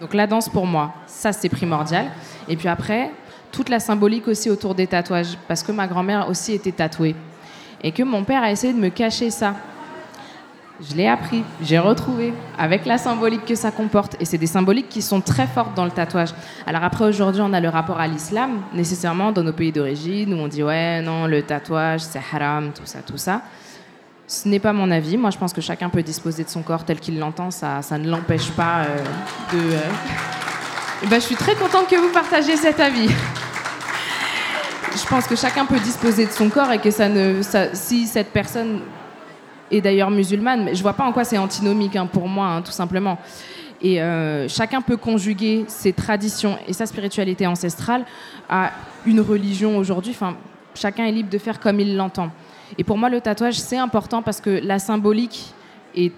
Donc la danse pour moi, ça c'est primordial. Et puis après, toute la symbolique aussi autour des tatouages, parce que ma grand-mère aussi était tatouée. Et que mon père a essayé de me cacher ça. Je l'ai appris, j'ai retrouvé avec la symbolique que ça comporte. Et c'est des symboliques qui sont très fortes dans le tatouage. Alors après, aujourd'hui, on a le rapport à l'islam, nécessairement dans nos pays d'origine, où on dit ouais, non, le tatouage, c'est haram, tout ça, tout ça. Ce n'est pas mon avis. Moi, je pense que chacun peut disposer de son corps tel qu'il l'entend. Ça, ça ne l'empêche pas euh, de. Euh, ben, je suis très contente que vous partagiez cet avis. je pense que chacun peut disposer de son corps et que ça ne, si cette personne et d'ailleurs musulmane, mais je vois pas en quoi c'est antinomique hein, pour moi, hein, tout simplement. Et euh, chacun peut conjuguer ses traditions et sa spiritualité ancestrale à une religion aujourd'hui. Enfin, chacun est libre de faire comme il l'entend. Et pour moi, le tatouage, c'est important parce que la symbolique, et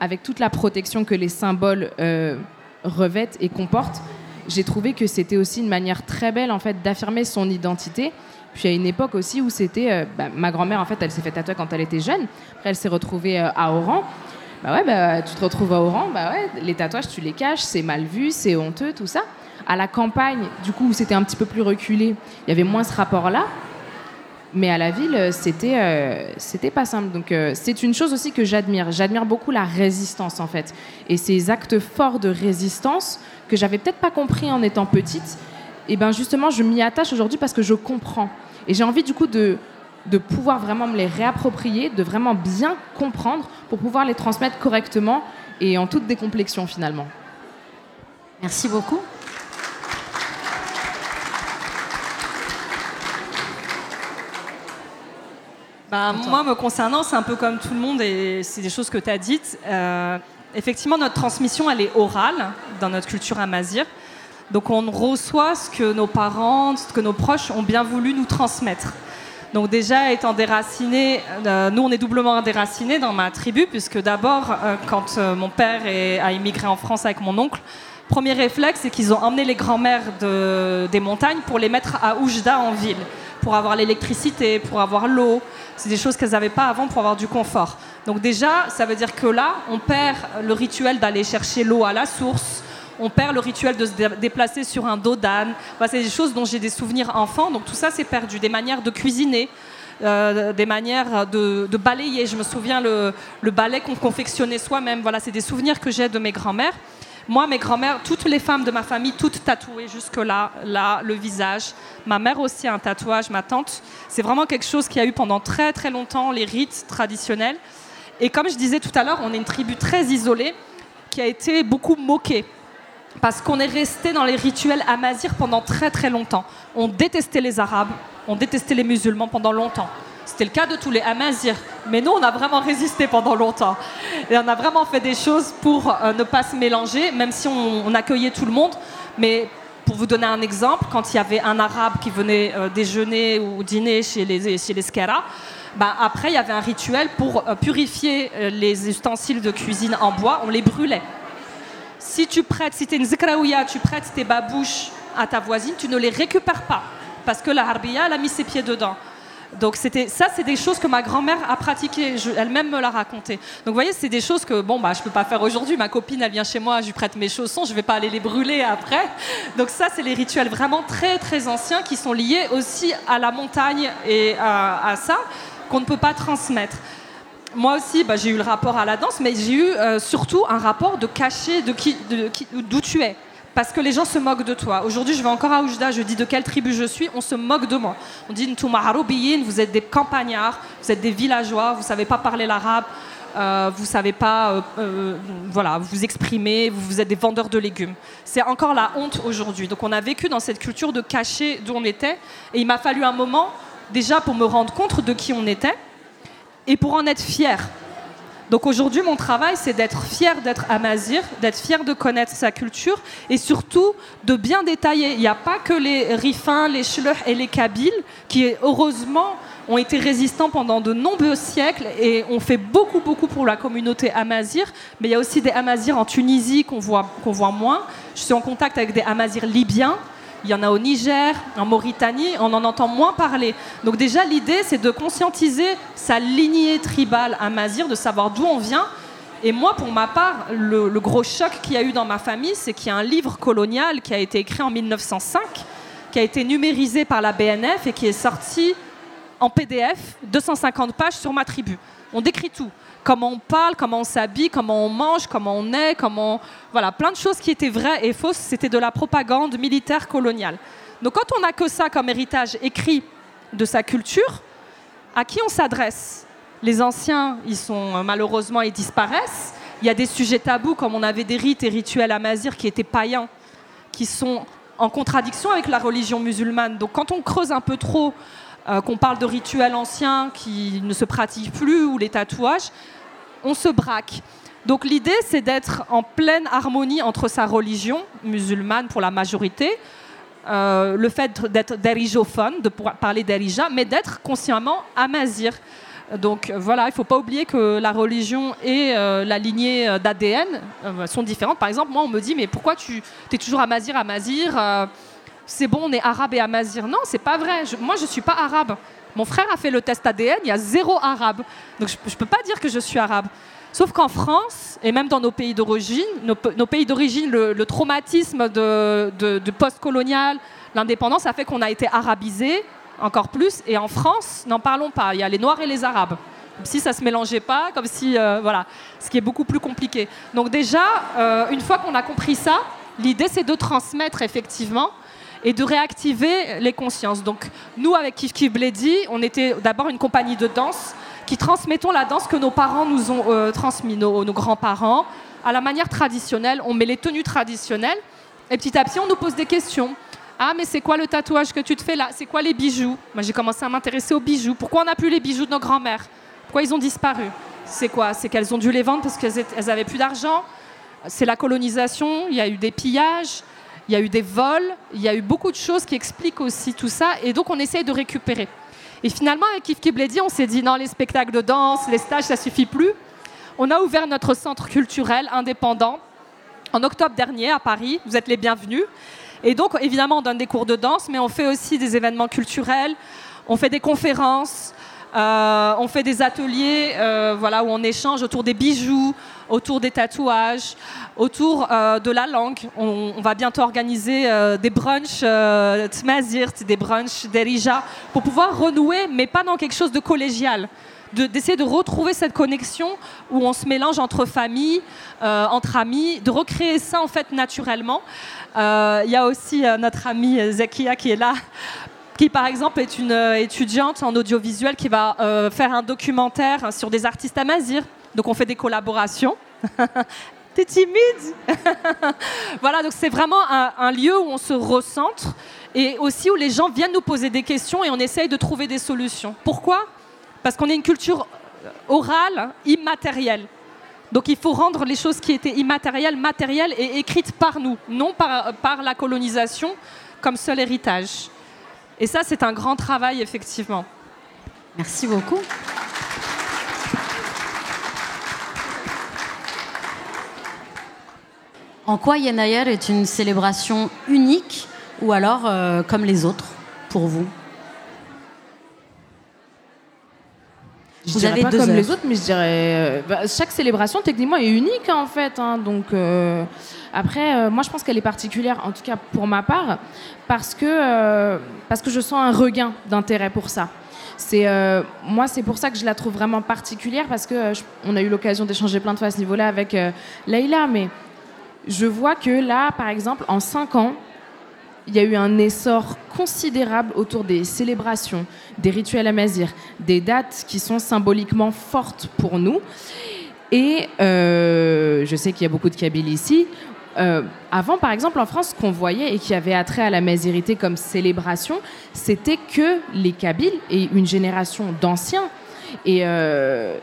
avec toute la protection que les symboles euh, revêtent et comportent, j'ai trouvé que c'était aussi une manière très belle en fait d'affirmer son identité puis à une époque aussi où c'était. Euh, bah, ma grand-mère, en fait, elle s'est fait tatouer quand elle était jeune. Après, elle s'est retrouvée euh, à Oran. Bah ouais, bah, tu te retrouves à Oran, bah ouais, les tatouages, tu les caches, c'est mal vu, c'est honteux, tout ça. À la campagne, du coup, où c'était un petit peu plus reculé, il y avait moins ce rapport-là. Mais à la ville, c'était euh, c'était pas simple. Donc c'est une chose aussi que j'admire. J'admire beaucoup la résistance en fait, et ces actes forts de résistance que j'avais peut-être pas compris en étant petite. Et ben justement, je m'y attache aujourd'hui parce que je comprends. Et j'ai envie du coup de, de pouvoir vraiment me les réapproprier, de vraiment bien comprendre pour pouvoir les transmettre correctement et en toute décomplexion finalement. Merci beaucoup. Bah, moi, me concernant, c'est un peu comme tout le monde et c'est des choses que tu as dites. Euh, effectivement, notre transmission, elle est orale dans notre culture amazir. Donc on reçoit ce que nos parents, ce que nos proches ont bien voulu nous transmettre. Donc déjà, étant déracinés, euh, nous on est doublement déracinés dans ma tribu, puisque d'abord, euh, quand euh, mon père a immigré en France avec mon oncle, premier réflexe, c'est qu'ils ont emmené les grands-mères des montagnes pour les mettre à Oujda en ville, pour avoir l'électricité, pour avoir l'eau. C'est des choses qu'elles n'avaient pas avant pour avoir du confort. Donc déjà, ça veut dire que là, on perd le rituel d'aller chercher l'eau à la source, on perd le rituel de se déplacer sur un dos d'âne. c'est des choses dont j'ai des souvenirs enfants, donc tout ça c'est perdu. Des manières de cuisiner, euh, des manières de, balayer. Je me souviens le, balai qu'on confectionnait soi-même. Voilà, c'est des souvenirs que j'ai de mes grands-mères. Moi, mes grands-mères, toutes les femmes de ma famille, toutes tatouées jusque-là, là, le visage. Ma mère aussi a un tatouage, ma tante. C'est vraiment quelque chose qui a eu pendant très très longtemps les rites traditionnels. Et comme je disais tout à l'heure, on est une tribu très isolée qui a été beaucoup moquée parce qu'on est resté dans les rituels amazirs pendant très très longtemps. On détestait les Arabes, on détestait les musulmans pendant longtemps. C'était le cas de tous les Amazirs. Mais nous, on a vraiment résisté pendant longtemps. Et on a vraiment fait des choses pour euh, ne pas se mélanger, même si on, accueillait tout le monde. Mais pour vous donner un exemple, quand il y avait un arabe qui venait euh, déjeuner ou dîner chez les, chez les Skara, bah, après, il y avait un rituel pour euh, purifier les ustensiles de cuisine en bois, on les brûlait. Si tu prêtes, si tu es une zikraouia, tu prêtes tes babouches à ta voisine, tu ne les récupères pas. Parce que la harbiya, elle a mis ses pieds dedans. Donc c'était ça, c'est des choses que ma grand-mère a pratiquées. Elle-même me l'a raconté. Donc vous voyez, c'est des choses que bon bah je peux pas faire aujourd'hui. Ma copine, elle vient chez moi, je lui prête mes chaussons, je vais pas aller les brûler après. Donc ça, c'est les rituels vraiment très très anciens qui sont liés aussi à la montagne et à ça qu'on ne peut pas transmettre. Moi aussi, bah, j'ai eu le rapport à la danse, mais j'ai eu euh, surtout un rapport de cacher de qui, de d'où tu es. Parce que les gens se moquent de toi. Aujourd'hui, je vais encore à Oujda, je dis de quelle tribu je suis, on se moque de moi. On dit vous êtes des campagnards, vous êtes des villageois, vous ne savez pas parler l'arabe, euh, vous ne savez pas euh, euh, voilà, vous exprimer, vous, vous êtes des vendeurs de légumes. C'est encore la honte aujourd'hui. Donc on a vécu dans cette culture de cacher d'où on était. Et il m'a fallu un moment, déjà, pour me rendre compte de qui on était et pour en être fier. Donc aujourd'hui, mon travail, c'est d'être fier d'être amazir, d'être fier de connaître sa culture et surtout de bien détailler. Il n'y a pas que les rifins, les chleuh et les kabyles qui, heureusement, ont été résistants pendant de nombreux siècles et ont fait beaucoup, beaucoup pour la communauté amazir. Mais il y a aussi des amazirs en Tunisie qu'on voit, qu'on voit moins. Je suis en contact avec des amazirs libyens. Il y en a au Niger, en Mauritanie, on en entend moins parler. Donc déjà, l'idée, c'est de conscientiser sa lignée tribale amazir, de savoir d'où on vient. Et moi, pour ma part, le, le gros choc qu'il y a eu dans ma famille, c'est qu'il y a un livre colonial qui a été écrit en 1905, qui a été numérisé par la BNF et qui est sorti en PDF, 250 pages sur ma tribu. On décrit tout. Comment on parle, comment on s'habille, comment on mange, comment on est, comment... Voilà, plein de choses qui étaient vraies et fausses. C'était de la propagande militaire coloniale. Donc quand on n'a que ça comme héritage écrit de sa culture, à qui on s'adresse? Les anciens, ils sont euh, malheureusement, ils disparaissent. Il y a des sujets tabous, comme on avait des rites et rituels amazirs qui étaient païens, qui sont en contradiction avec la religion musulmane. Donc quand on creuse un peu trop, euh, qu'on parle de rituels anciens qui ne se pratiquent plus, ou les tatouages, on se braque. Donc l'idée, c'est d'être en pleine harmonie entre sa religion musulmane pour la majorité, euh, le fait d'être dérijophone, de parler dérija, mais d'être consciemment amazir. Donc euh, voilà, il ne faut pas oublier que la religion et euh, la lignée d'ADN sont différentes. Par exemple, moi, on me dit, mais pourquoi tu es toujours amazir, amazir C'est bon, on est arabe et amazir. Non, c'est pas vrai. Moi, je ne suis pas arabe. Mon frère a fait le test ADN, il y a zéro arabe. Donc je ne peux pas dire que je suis arabe. Sauf qu'en France, et même dans nos pays d'origine, nos, pays d'origine, le, traumatisme de, post-colonial, l'indépendance a fait qu'on a été arabisé encore plus. Et en France, n'en parlons pas. Il y a les Noirs et les Arabes. Comme si ça se mélangeait pas, comme si euh, voilà, ce qui est beaucoup plus compliqué. Donc déjà, euh, une fois qu'on a compris ça, l'idée c'est de transmettre effectivement et de réactiver les consciences. Donc nous, avec Kif Kif Bledi, on était d'abord une compagnie de danse qui transmettons la danse que nos parents nous ont euh, transmis, nos, nos grands-parents, à la manière traditionnelle. On met les tenues traditionnelles et petit à petit, on nous pose des questions. Ah, mais c'est quoi le tatouage que tu te fais là? C'est quoi les bijoux Moi, j'ai commencé à m'intéresser aux bijoux. Pourquoi on n'a plus les bijoux de nos grands-mères? Pourquoi ils ont disparu? C'est quoi? C'est qu'elles ont dû les vendre parce qu'elles étaient- elles avaient plus d'argent C'est la colonisation, il y a eu des pillages, il y a eu des vols, il y a eu beaucoup de choses qui expliquent aussi tout ça. Et donc, on essaye de récupérer. Et finalement, avec Kif Kif Bledi, on s'est dit non, les spectacles de danse, les stages, ça suffit plus. On a ouvert notre centre culturel indépendant en octobre dernier à Paris. Vous êtes les bienvenus. Et donc, évidemment, on donne des cours de danse, mais on fait aussi des événements culturels, on fait des conférences, euh, on fait des ateliers euh, voilà, où on échange autour des bijoux, autour des tatouages, autour euh, de la langue. On, va bientôt organiser euh, des brunchs euh, tmazirt, des brunchs derija, pour pouvoir renouer, mais pas dans quelque chose de collégial de- d'essayer de, retrouver cette connexion où on se mélange entre familles, euh, entre amis, de recréer ça en fait naturellement. Il y a aussi notre euh, Zakia qui est là, qui par exemple est une étudiante en audiovisuel qui va faire un documentaire sur des artistes amazirs. Donc on fait des collaborations. T'es timide? Voilà, donc c'est vraiment un, lieu où on se recentre et aussi où les gens viennent nous poser des questions et on essaye de trouver des solutions. Pourquoi? Parce qu'on est une culture orale immatérielle. Donc il faut rendre les choses qui étaient immatérielles matérielles et écrites par nous, non par la colonisation comme seul héritage. Et ça, c'est un grand travail, effectivement. Merci beaucoup. En quoi Yenayer est une célébration unique ou alors euh, comme les autres pour vous? Je Vous dirais avez pas deux comme heures. les autres, mais je dirais euh, bah, chaque célébration techniquement est unique hein, en fait. hein. donc euh, après, euh, moi je pense qu'elle est particulière, en tout cas pour ma part, parce que euh, parce que je sens un regain d'intérêt pour ça. C'est moi c'est pour ça que je la trouve vraiment particulière parce que je- on a eu l'occasion d'échanger plein de fois à ce niveau-là avec Leïla, mais je vois que là, par exemple, en cinq ans, il y a eu un essor considérable autour des célébrations, des rituels amazirs, des dates qui sont symboliquement fortes pour nous. Et euh, je sais qu'il y a beaucoup de Kabyles ici. Euh, avant, par exemple, en France, ce qu'on voyait et qui avait attrait à la mazirité comme célébration, c'était que les Kabyles et une génération d'anciens. Et, euh,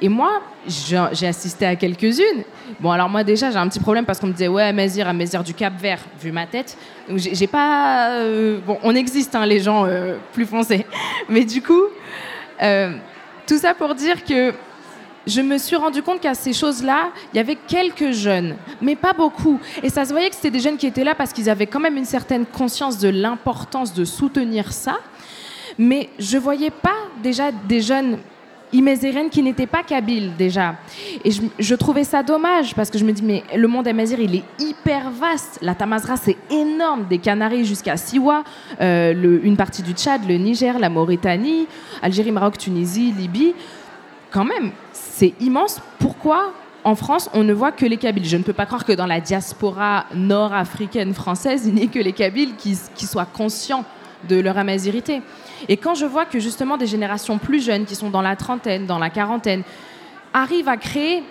et moi, j'ai assisté à quelques-unes. Bon, alors moi déjà, j'ai un petit problème parce qu'on me disait ouais, Amazir, Amazir du Cap Vert, vu ma tête. Donc j'ai pas. euh, bon, on existe, hein, les gens euh, plus foncés. Mais du coup, tout ça pour dire que je me suis rendu compte qu'à ces choses-là, il y avait quelques jeunes, mais pas beaucoup. Et ça se voyait que c'était des jeunes qui étaient là parce qu'ils avaient quand même une certaine conscience de l'importance de soutenir ça. Mais je voyais pas déjà des jeunes imézériennes qui n'étaient pas kabyles déjà. Et je, trouvais ça dommage parce que je me dis, mais le monde amazir, il est hyper vaste. La Tamazra, c'est énorme, des Canaries jusqu'à Siwa, euh, une partie du Tchad, le Niger, la Mauritanie, Algérie, Maroc, Tunisie, Libye. Quand même, c'est immense. Pourquoi en France, on ne voit que les Kabyles? Je ne peux pas croire que dans la diaspora nord-africaine française, il n'y ait que les Kabyles qui soient conscients de leur amazirité. Et quand je vois que justement des générations plus jeunes, qui sont dans la trentaine, dans la quarantaine, arrivent à créer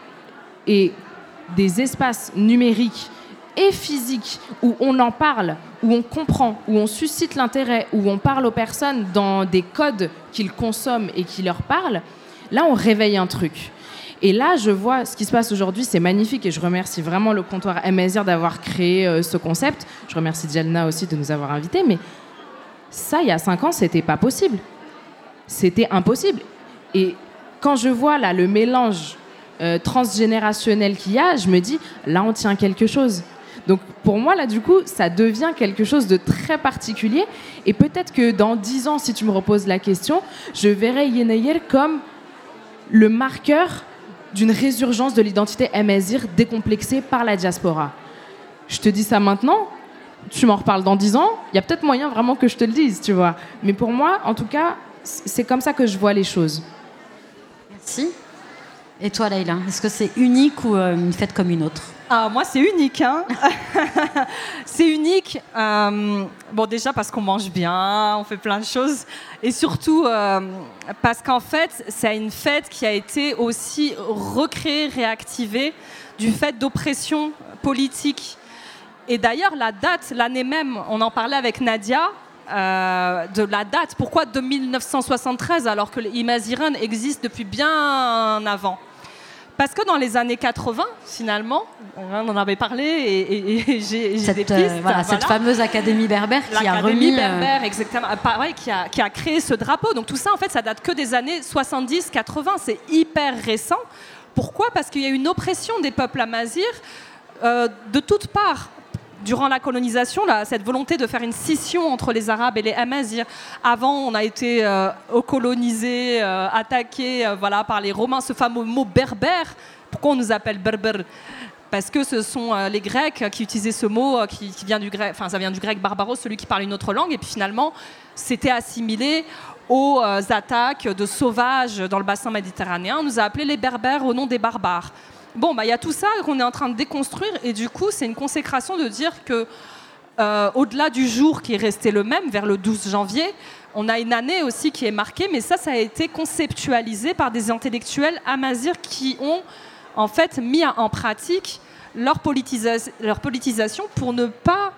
des espaces numériques et physiques où on en parle, où on comprend, où on suscite l'intérêt, où on parle aux personnes dans des codes qu'ils consomment et qui leur parlent, là on réveille un truc. Et là, je vois ce qui se passe aujourd'hui, c'est magnifique et je remercie vraiment le comptoir Amazir d'avoir créé euh, ce concept. Je remercie Diana aussi de nous avoir invités, mais ça, il y a cinq ans, c'était pas possible. C'était impossible. Et quand je vois là le mélange euh, transgénérationnel qu'il y a, je me dis, là, on tient quelque chose. Donc pour moi, là, du coup, ça devient quelque chose de très particulier. Et peut-être que dans dix ans, si tu me reposes la question, je verrai Yenayer comme le marqueur d'une résurgence de l'identité amazir décomplexée par la diaspora. Je te dis ça maintenant, tu m'en reparles dans 10 ans, il y a peut-être moyen vraiment que je te le dise, tu vois. Mais pour moi, en tout cas, c'est comme ça que je vois les choses. Merci. Et toi, Laïla, est-ce que c'est unique ou euh, une fête comme une autre? Ah, moi, c'est unique. Hein c'est unique. euh, bon, déjà parce qu'on mange bien, on fait plein de choses. Et surtout euh, parce qu'en fait, c'est une fête qui a été aussi recréée, réactivée du fait d'oppression politique. Et d'ailleurs, la date, l'année même, on en parlait avec Nadia. euh, de la date, pourquoi de 1973 alors que l'Imaziren existe depuis bien avant? Parce que dans les années 80, finalement, on en avait parlé et, et- et j'ai j'ai des cette, euh, pistes. voilà, cette fameuse académie berbère qui a remis. euh, berbère, exactement. Pareil, qui a, qui a créé ce drapeau. Donc tout ça, en fait, ça date que des années 70-80. C'est hyper récent. Pourquoi? Parce qu'il y a une oppression des peuples amazirs euh, de toutes parts. Durant la colonisation, cette volonté de faire une scission entre les Arabes et les Amazirs. Avant, on a été euh, colonisés, euh, attaqués euh, voilà, par les Romains. Ce fameux mot berbère, pourquoi on nous appelle berbère? Parce que ce sont euh, les Grecs qui utilisaient ce mot qui, vient du grec, enfin ça vient du grec barbaros, celui qui parle une autre langue, et puis finalement c'était assimilé aux attaques de sauvages dans le bassin méditerranéen. On nous a appelés les Berbères au nom des barbares. Bon, bah il y a tout ça qu'on est en train de déconstruire, et du coup c'est une consécration de dire que euh, au-delà du jour qui est resté le même, vers le 12 janvier, on a une année aussi qui est marquée, mais ça, ça a été conceptualisé par des intellectuels amazirs qui ont en fait mis en pratique leur, politisa- leur politisation pour ne pas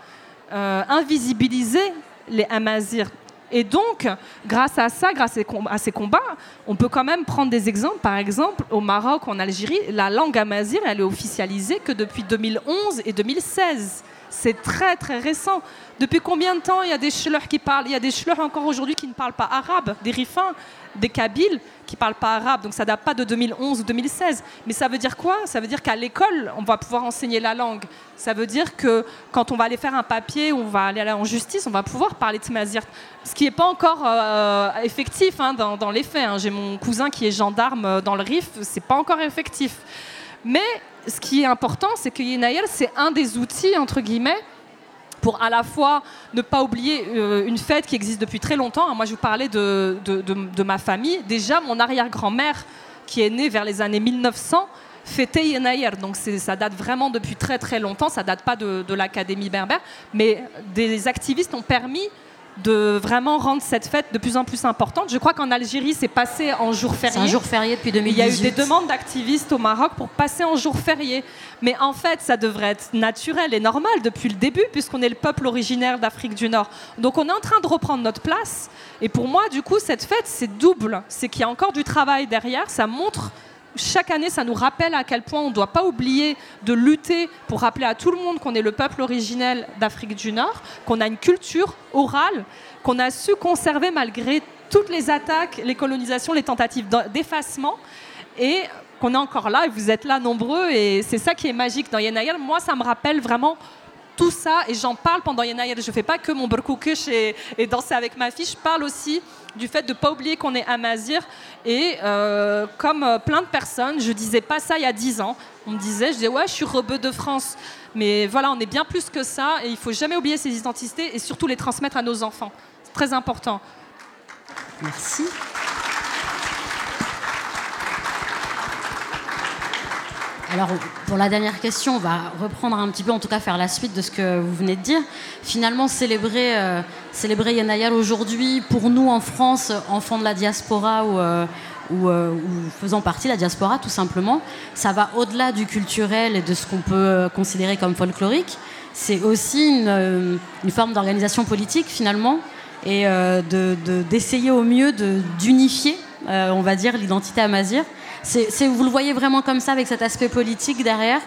euh, invisibiliser les amazirs. Et donc, grâce à ça, grâce à ces combats, on peut quand même prendre des exemples. Par exemple, au Maroc en Algérie, la langue amazigh, elle est officialisée que depuis 2011 et 2016. C'est très très récent. Depuis combien de temps il y a des chleurs qui parlent? Il y a des chleurs encore aujourd'hui qui ne parlent pas arabe, des rifins, des kabyles qui ne parlent pas arabe. Donc ça date pas de 2011 ou 2016. Mais ça veut dire quoi? Ça veut dire qu'à l'école, on va pouvoir enseigner la langue. Ça veut dire que quand on va aller faire un papier, on va aller en justice, on va pouvoir parler de Tmazirt. Ce qui n'est pas encore euh, effectif hein, dans, les faits. Hein. J'ai mon cousin qui est gendarme euh, dans le RIF, c'est pas encore effectif. Mais ce qui est important, c'est que Yenayel, c'est un des outils, entre guillemets, pour à la fois ne pas oublier euh, une fête qui existe depuis très longtemps. Moi, je vous parlais de, de, ma famille. Déjà, mon arrière-grand-mère, qui est née vers les années 1900, fêtait Yenayer. Donc ça date vraiment depuis très très longtemps. Ça date pas de, de l'Académie berbère. Mais des activistes ont permis de vraiment rendre cette fête de plus en plus importante. Je crois qu'en Algérie, c'est passé en jour férié. C'est un jour férié depuis 2018. Il y a eu des demandes d'activistes au Maroc pour passer en jour férié. Mais en fait, ça devrait être naturel et normal depuis le début, puisqu'on est le peuple originaire d'Afrique du Nord. Donc on est en train de reprendre notre place. Et pour moi, du coup, cette fête, c'est double. C'est qu'il y a encore du travail derrière. Ça montre chaque année, ça nous rappelle à quel point on ne doit pas oublier de lutter pour rappeler à tout le monde qu'on est le peuple originel d'Afrique du Nord, qu'on a une culture orale, qu'on a su conserver malgré toutes les attaques, les colonisations, les tentatives d'effacement, et qu'on est encore là, et vous êtes là nombreux, et c'est ça qui est magique dans Yenayel. Moi, ça me rappelle vraiment tout ça, et j'en parle pendant Yenayel. Je ne fais pas que mon burkoukish et, danser avec ma fille, je parle aussi du fait de ne pas oublier qu'on est amazir. Et euh, comme euh, plein de personnes, je disais pas ça il y a 10 ans. On me disait, je disais, ouais, je suis rebeu de France. Mais voilà, on est bien plus que ça et il faut jamais oublier ces identités et surtout les transmettre à nos enfants. C'est très important. Merci. Alors, pour la dernière question, on va reprendre un petit peu, en tout cas faire la suite de ce que vous venez de dire. Finalement, célébrer, euh, Yanayal aujourd'hui, pour nous en France, enfants de la diaspora ou, euh, euh, ou, faisant partie de la diaspora, tout simplement, ça va au-delà du culturel et de ce qu'on peut considérer comme folklorique. C'est aussi une, forme d'organisation politique, finalement, et d'essayer de, au mieux d'unifier, on va dire, l'identité amazir c'est, vous le voyez vraiment comme ça, avec cet aspect politique derrière,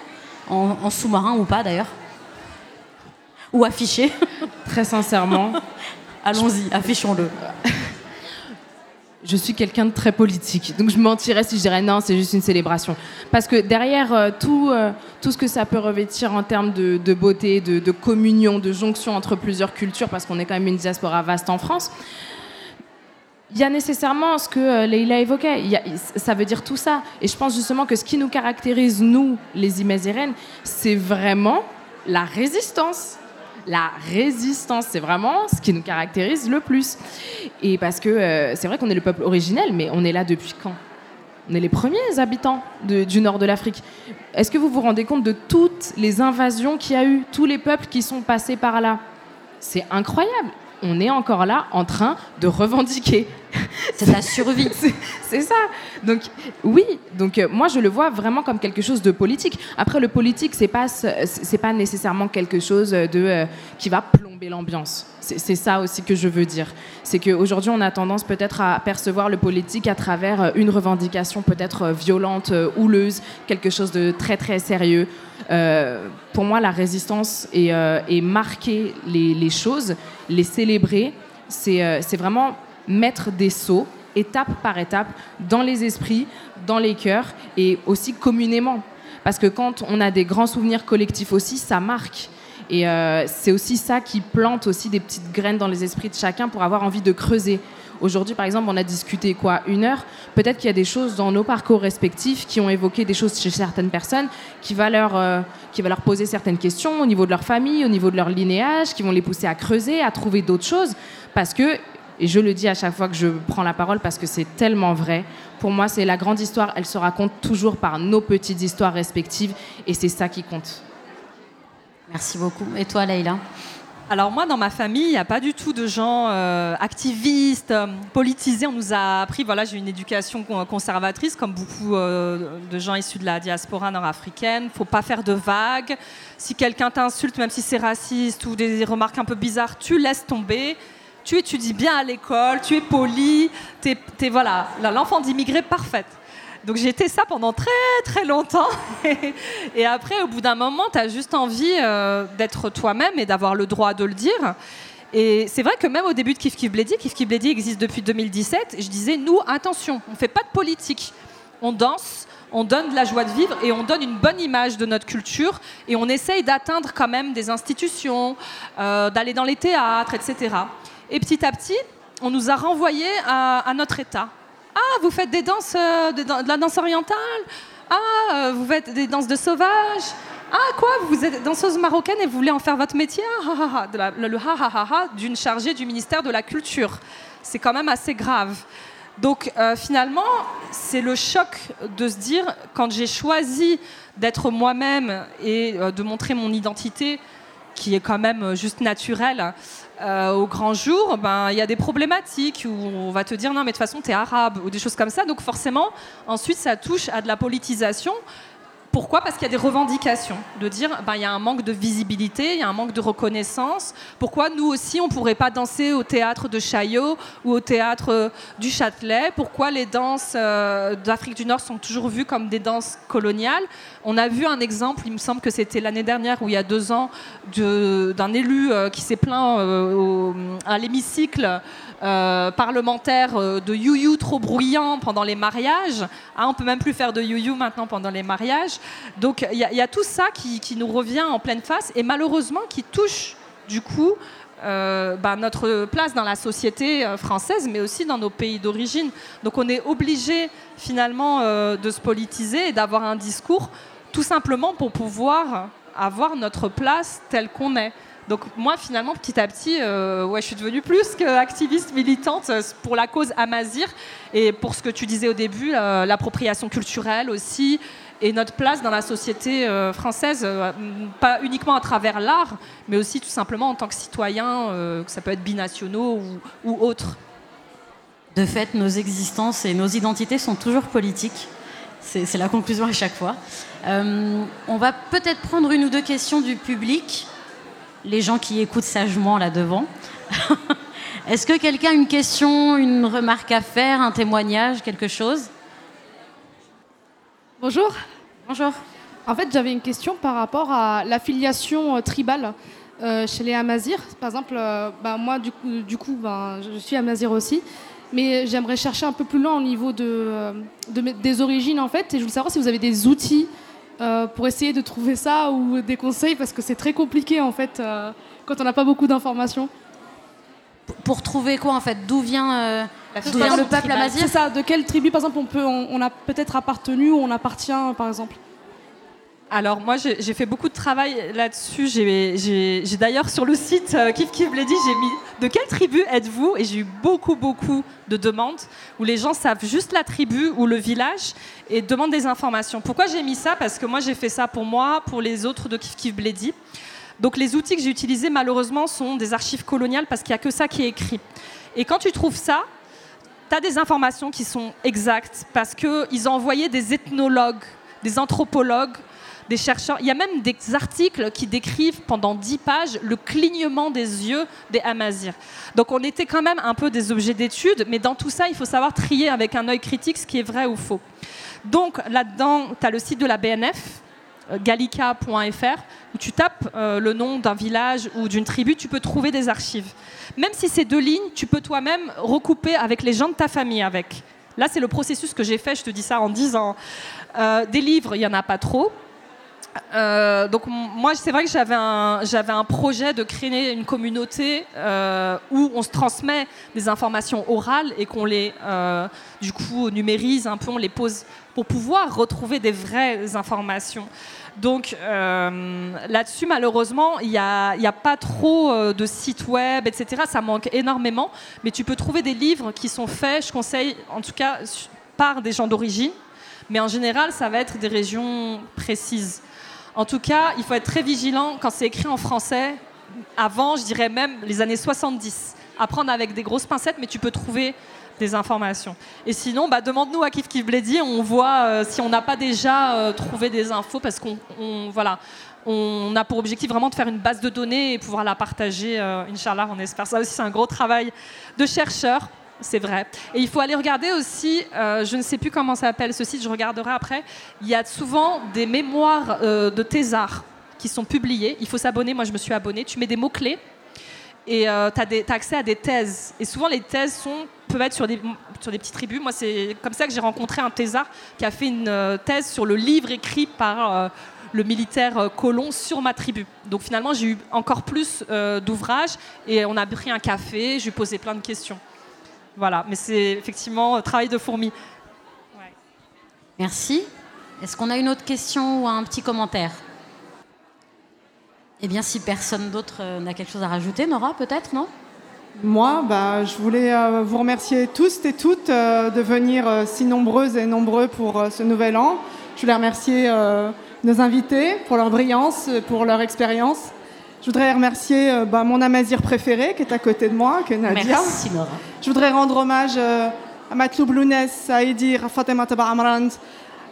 en, sous-marin ou pas d'ailleurs Ou affiché Très sincèrement. Allons-y, affichons-le. Je suis quelqu'un de très politique, donc je mentirais si je dirais non, c'est juste une célébration. Parce que derrière euh, tout, euh, tout ce que ça peut revêtir en termes de, beauté, de, de, communion, de jonction entre plusieurs cultures, parce qu'on est quand même une diaspora vaste en France, il y a nécessairement ce que euh, Leïla évoquait. ça veut dire tout ça. Et je pense justement que ce qui nous caractérise, nous, les Imazirènes, c'est vraiment la résistance. La résistance, c'est vraiment ce qui nous caractérise le plus. Et parce que euh, c'est vrai qu'on est le peuple originel, mais on est là depuis quand? On est les premiers habitants du nord de l'Afrique. Est-ce que vous vous rendez compte de toutes les invasions qu'il y a eu, tous les peuples qui sont passés par là? C'est incroyable on est encore là en train de revendiquer. C'est la survie. c'est ça. Donc oui, donc euh, moi je le vois vraiment comme quelque chose de politique. Après le politique, c'est pas c'est pas nécessairement quelque chose de euh, qui va plomber l'ambiance. C'est ça aussi que je veux dire. C'est qu'aujourd'hui, on a tendance peut-être à percevoir le politique à travers euh, une revendication peut-être violente, houleuse, quelque chose de très très sérieux. pour moi, la résistance et, marquer les, les, choses, les célébrer, c'est vraiment mettre des sauts, étape par étape, dans les esprits, dans les cœurs et aussi communément. Parce que quand on a des grands souvenirs collectifs aussi, ça marque. Et euh, c'est aussi ça qui plante aussi des petites graines dans les esprits de chacun pour avoir envie de creuser. Aujourd'hui, par exemple, on a discuté quoi Une heure. Peut-être qu'il y a des choses dans nos parcours respectifs qui ont évoqué des choses chez certaines personnes qui va leur, euh, qui va leur poser certaines questions au niveau de leur famille, au niveau de leur linéage, qui vont les pousser à creuser, à trouver d'autres choses. Parce que et je le dis à chaque fois que je prends la parole parce que c'est tellement vrai. Pour moi, c'est la grande histoire, elle se raconte toujours par nos petites histoires respectives et c'est ça qui compte. Merci beaucoup. Et toi, Leïla alors moi, dans ma famille, il n'y a pas du tout de gens euh, activistes, euh, politisés. On nous a appris, voilà, j'ai une éducation conservatrice, comme beaucoup euh, de gens issus de la diaspora nord-africaine. Faut pas faire de vagues. Si quelqu'un t'insulte, même si c'est raciste ou des remarques un peu bizarres, tu laisses tomber tu étudies bien à l'école, tu es poli, tu es, voilà, l'enfant d'immigré parfaite. Donc j'ai été ça pendant très très longtemps. et après, au bout d'un moment, tu as juste envie euh, d'être toi-même et d'avoir le droit de le dire. Et c'est vrai que même au début de Kif Kif Bledi, Kif Kif Bledi existe depuis 2017, je disais, nous, attention, on ne fait pas de politique. On danse, on donne de la joie de vivre et on donne une bonne image de notre culture et on essaye d'atteindre quand même des institutions, euh, d'aller dans les théâtres, etc. Et petit à petit, on nous a renvoyés à, notre état. Ah, vous faites des danses, euh, de, la danse orientale Ah, euh, vous faites des danses de sauvages ah quoi, vous êtes danseuse marocaine et vous voulez en faire votre métier? Ah, Le ha ha ha ha d'une chargée du ministère de la Culture. C'est quand même assez grave. Donc euh, finalement, c'est le choc de se dire, quand j'ai choisi d'être moi-même et de montrer mon identité, qui est quand même juste naturelle, euh, au grand jour, ben il y a des problématiques où on va te dire non mais de toute façon tu es arabe ou des choses comme ça. Donc forcément, ensuite ça touche à de la politisation. Pourquoi? Parce qu'il y a des revendications, de dire ben, il y a un manque de visibilité, il y a un manque de reconnaissance. Pourquoi nous aussi, on ne pourrait pas danser au théâtre de Chaillot ou au théâtre euh, du Châtelet? Pourquoi les danses euh, d'Afrique du Nord sont toujours vues comme des danses coloniales? On a vu un exemple, il me semble que c'était l'année dernière ou il y a deux ans, d'un élu euh, qui s'est plaint à l'hémicycle parlementaire de you-you trop bruyant pendant les mariages. Ah, on peut même plus faire de you-you maintenant pendant les mariages. Donc il y, a tout ça qui, nous revient en pleine face et malheureusement qui touche du coup euh, bah, notre place dans la société française, mais aussi dans nos pays d'origine. Donc on est obligé finalement de se politiser et d'avoir un discours tout simplement pour pouvoir avoir notre place telle qu'on est. Donc moi, finalement, petit à petit, euh, ouais, je suis devenue plus qu'activiste militante euh, pour la cause Amazir et pour ce que tu disais au début, euh, l'appropriation culturelle aussi et notre place dans la société française, pas uniquement à travers l'art, mais aussi tout simplement en tant que citoyen, que ça peut être binationaux ou, ou autres. De fait, nos existences et nos identités sont toujours politiques. C'est la conclusion à chaque fois. on va peut-être prendre une ou deux questions du public les gens qui écoutent sagement là devant. Est-ce que quelqu'un a une question, une remarque à faire, un témoignage, quelque chose? Bonjour. Bonjour. En fait, j'avais une question par rapport à l'affiliation euh, tribale euh, chez les Amazirs. Par exemple, euh, bah, moi, du coup, du coup ben, je suis Amazir aussi. Mais j'aimerais chercher un peu plus loin au niveau de, des origines, en fait. Et je voulais savoir si vous avez des outils euh, pour essayer de trouver ça ou des conseils parce que c'est très compliqué en fait quand on n'a pas beaucoup d'informations. Pour trouver quoi en fait? D'où vient, le peuple amazigh C'est ça, de quelle tribu par exemple on, peut, on a peut-être appartenu ou on appartient par exemple alors moi j'ai fait beaucoup de travail là-dessus. J'ai d'ailleurs sur le site euh, Kif Kif dit j'ai mis de quelle tribu êtes-vous? Et j'ai eu beaucoup beaucoup de demandes où les gens savent juste la tribu ou le village et demandent des informations. Pourquoi j'ai mis ça? Parce que moi j'ai fait ça pour moi, pour les autres de Kif Kif Bledi. Donc les outils que j'ai utilisés malheureusement sont des archives coloniales parce qu'il n'y a que ça qui est écrit. Et quand tu trouves ça, tu as des informations qui sont exactes parce qu'ils ont envoyé des ethnologues, des anthropologues des chercheurs. Il y a même des articles qui décrivent pendant 10 pages le clignement des yeux des Amazirs. Donc on était quand même un peu des objets d'étude, mais dans tout ça, il faut savoir trier avec un œil critique ce qui est vrai ou faux. Donc là-dedans, tu as le site de la BNF, gallica.fr, où tu tapes euh, le nom d'un village ou d'une tribu, tu peux trouver des archives. Même si c'est deux lignes, tu peux toi-même recouper avec les gens de ta famille avec. Là, c'est le processus que j'ai fait, je te dis ça en 10 ans. Euh, des livres, il n'y en a pas trop. Euh, donc moi, c'est vrai que j'avais un, projet de créer une communauté euh, où on se transmet des informations orales et qu'on les, euh, du coup, numérise un peu, on les pose pour pouvoir retrouver des vraies informations. Donc là-dessus, malheureusement, il n'y a, pas trop de sites web, etc. Ça manque énormément, mais tu peux trouver des livres qui sont faits, je conseille en tout cas, par des gens d'origine, mais en général, ça va être des régions précises. En tout cas, il faut être très vigilant quand c'est écrit en français. Avant, je dirais même les années 70. Apprendre avec des grosses pincettes, mais tu peux trouver des informations. Et sinon, bah, demande-nous à Kif Kif Bledi, on voit euh, si on n'a pas déjà euh, trouvé des infos, parce qu'on voilà, on a pour objectif vraiment de faire une base de données et pouvoir la partager. Euh, Inch'Allah, on espère ça aussi. C'est un gros travail de chercheurs. C'est vrai. Et il faut aller regarder aussi, euh, je ne sais plus comment ça s'appelle ce site, je regarderai après. Il y a souvent des mémoires euh, de thésards qui sont publiées. Il faut s'abonner, moi je me suis abonnée. Tu mets des mots-clés et tu as, accès à des thèses. Et souvent les thèses peuvent être sur des, petites tribus. Moi c'est comme ça que j'ai rencontré un thésard qui a fait une thèse sur le livre écrit par le militaire euh, colon sur ma tribu. Donc finalement, j'ai eu encore plus euh, d'ouvrages et on a pris un café, je lui ai posé plein de questions. Voilà, mais c'est effectivement un travail de fourmi. Merci. Est-ce qu'on a une autre question ou un petit commentaire? Eh bien, si personne d'autre euh, n'a quelque chose à rajouter, Nora, peut-être, non? Moi, bah, je voulais vous remercier tous et toutes de venir si nombreuses et nombreux pour ce nouvel an. Je voulais remercier nos invités pour leur brillance, pour leur expérience. Je voudrais remercier euh, bah, mon amazir préféré qui est à côté de moi, qui est Nadia. Merci Nora. Je voudrais rendre hommage euh, à Matloub Lounès, à Edir, à Fatima Taba Amrand,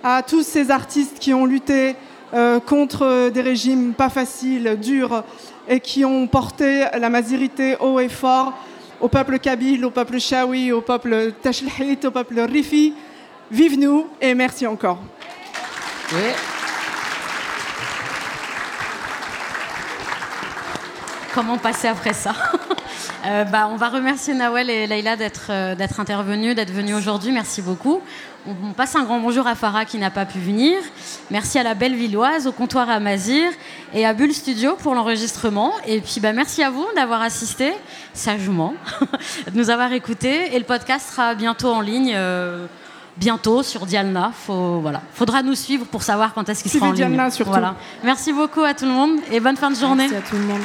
à tous ces artistes qui ont lutté euh, contre des régimes pas faciles, durs, et qui ont porté la mazirité haut et fort au peuple kabyle, au peuple shawi, au peuple tashlhit, au peuple rifi. Vive nous et merci encore. Oui. Comment passer après ça euh, bah, On va remercier Nawel et Leïla d'être euh, d'être intervenus, d'être venus aujourd'hui. Merci beaucoup. On, passe un grand bonjour à Farah qui n'a pas pu venir. Merci à la belle Villoise, au comptoir à Mazir et à Bull Studio pour l'enregistrement. Et puis bah, merci à vous d'avoir assisté sagement, de nous avoir écoutés. Et le podcast sera bientôt en ligne. Euh, bientôt sur Dialna. Faut, voilà. Faudra nous suivre pour savoir quand est-ce qu'il sera en ligne. Dialna surtout. Voilà. Merci beaucoup à tout le monde et bonne fin de journée. Merci à tout le monde.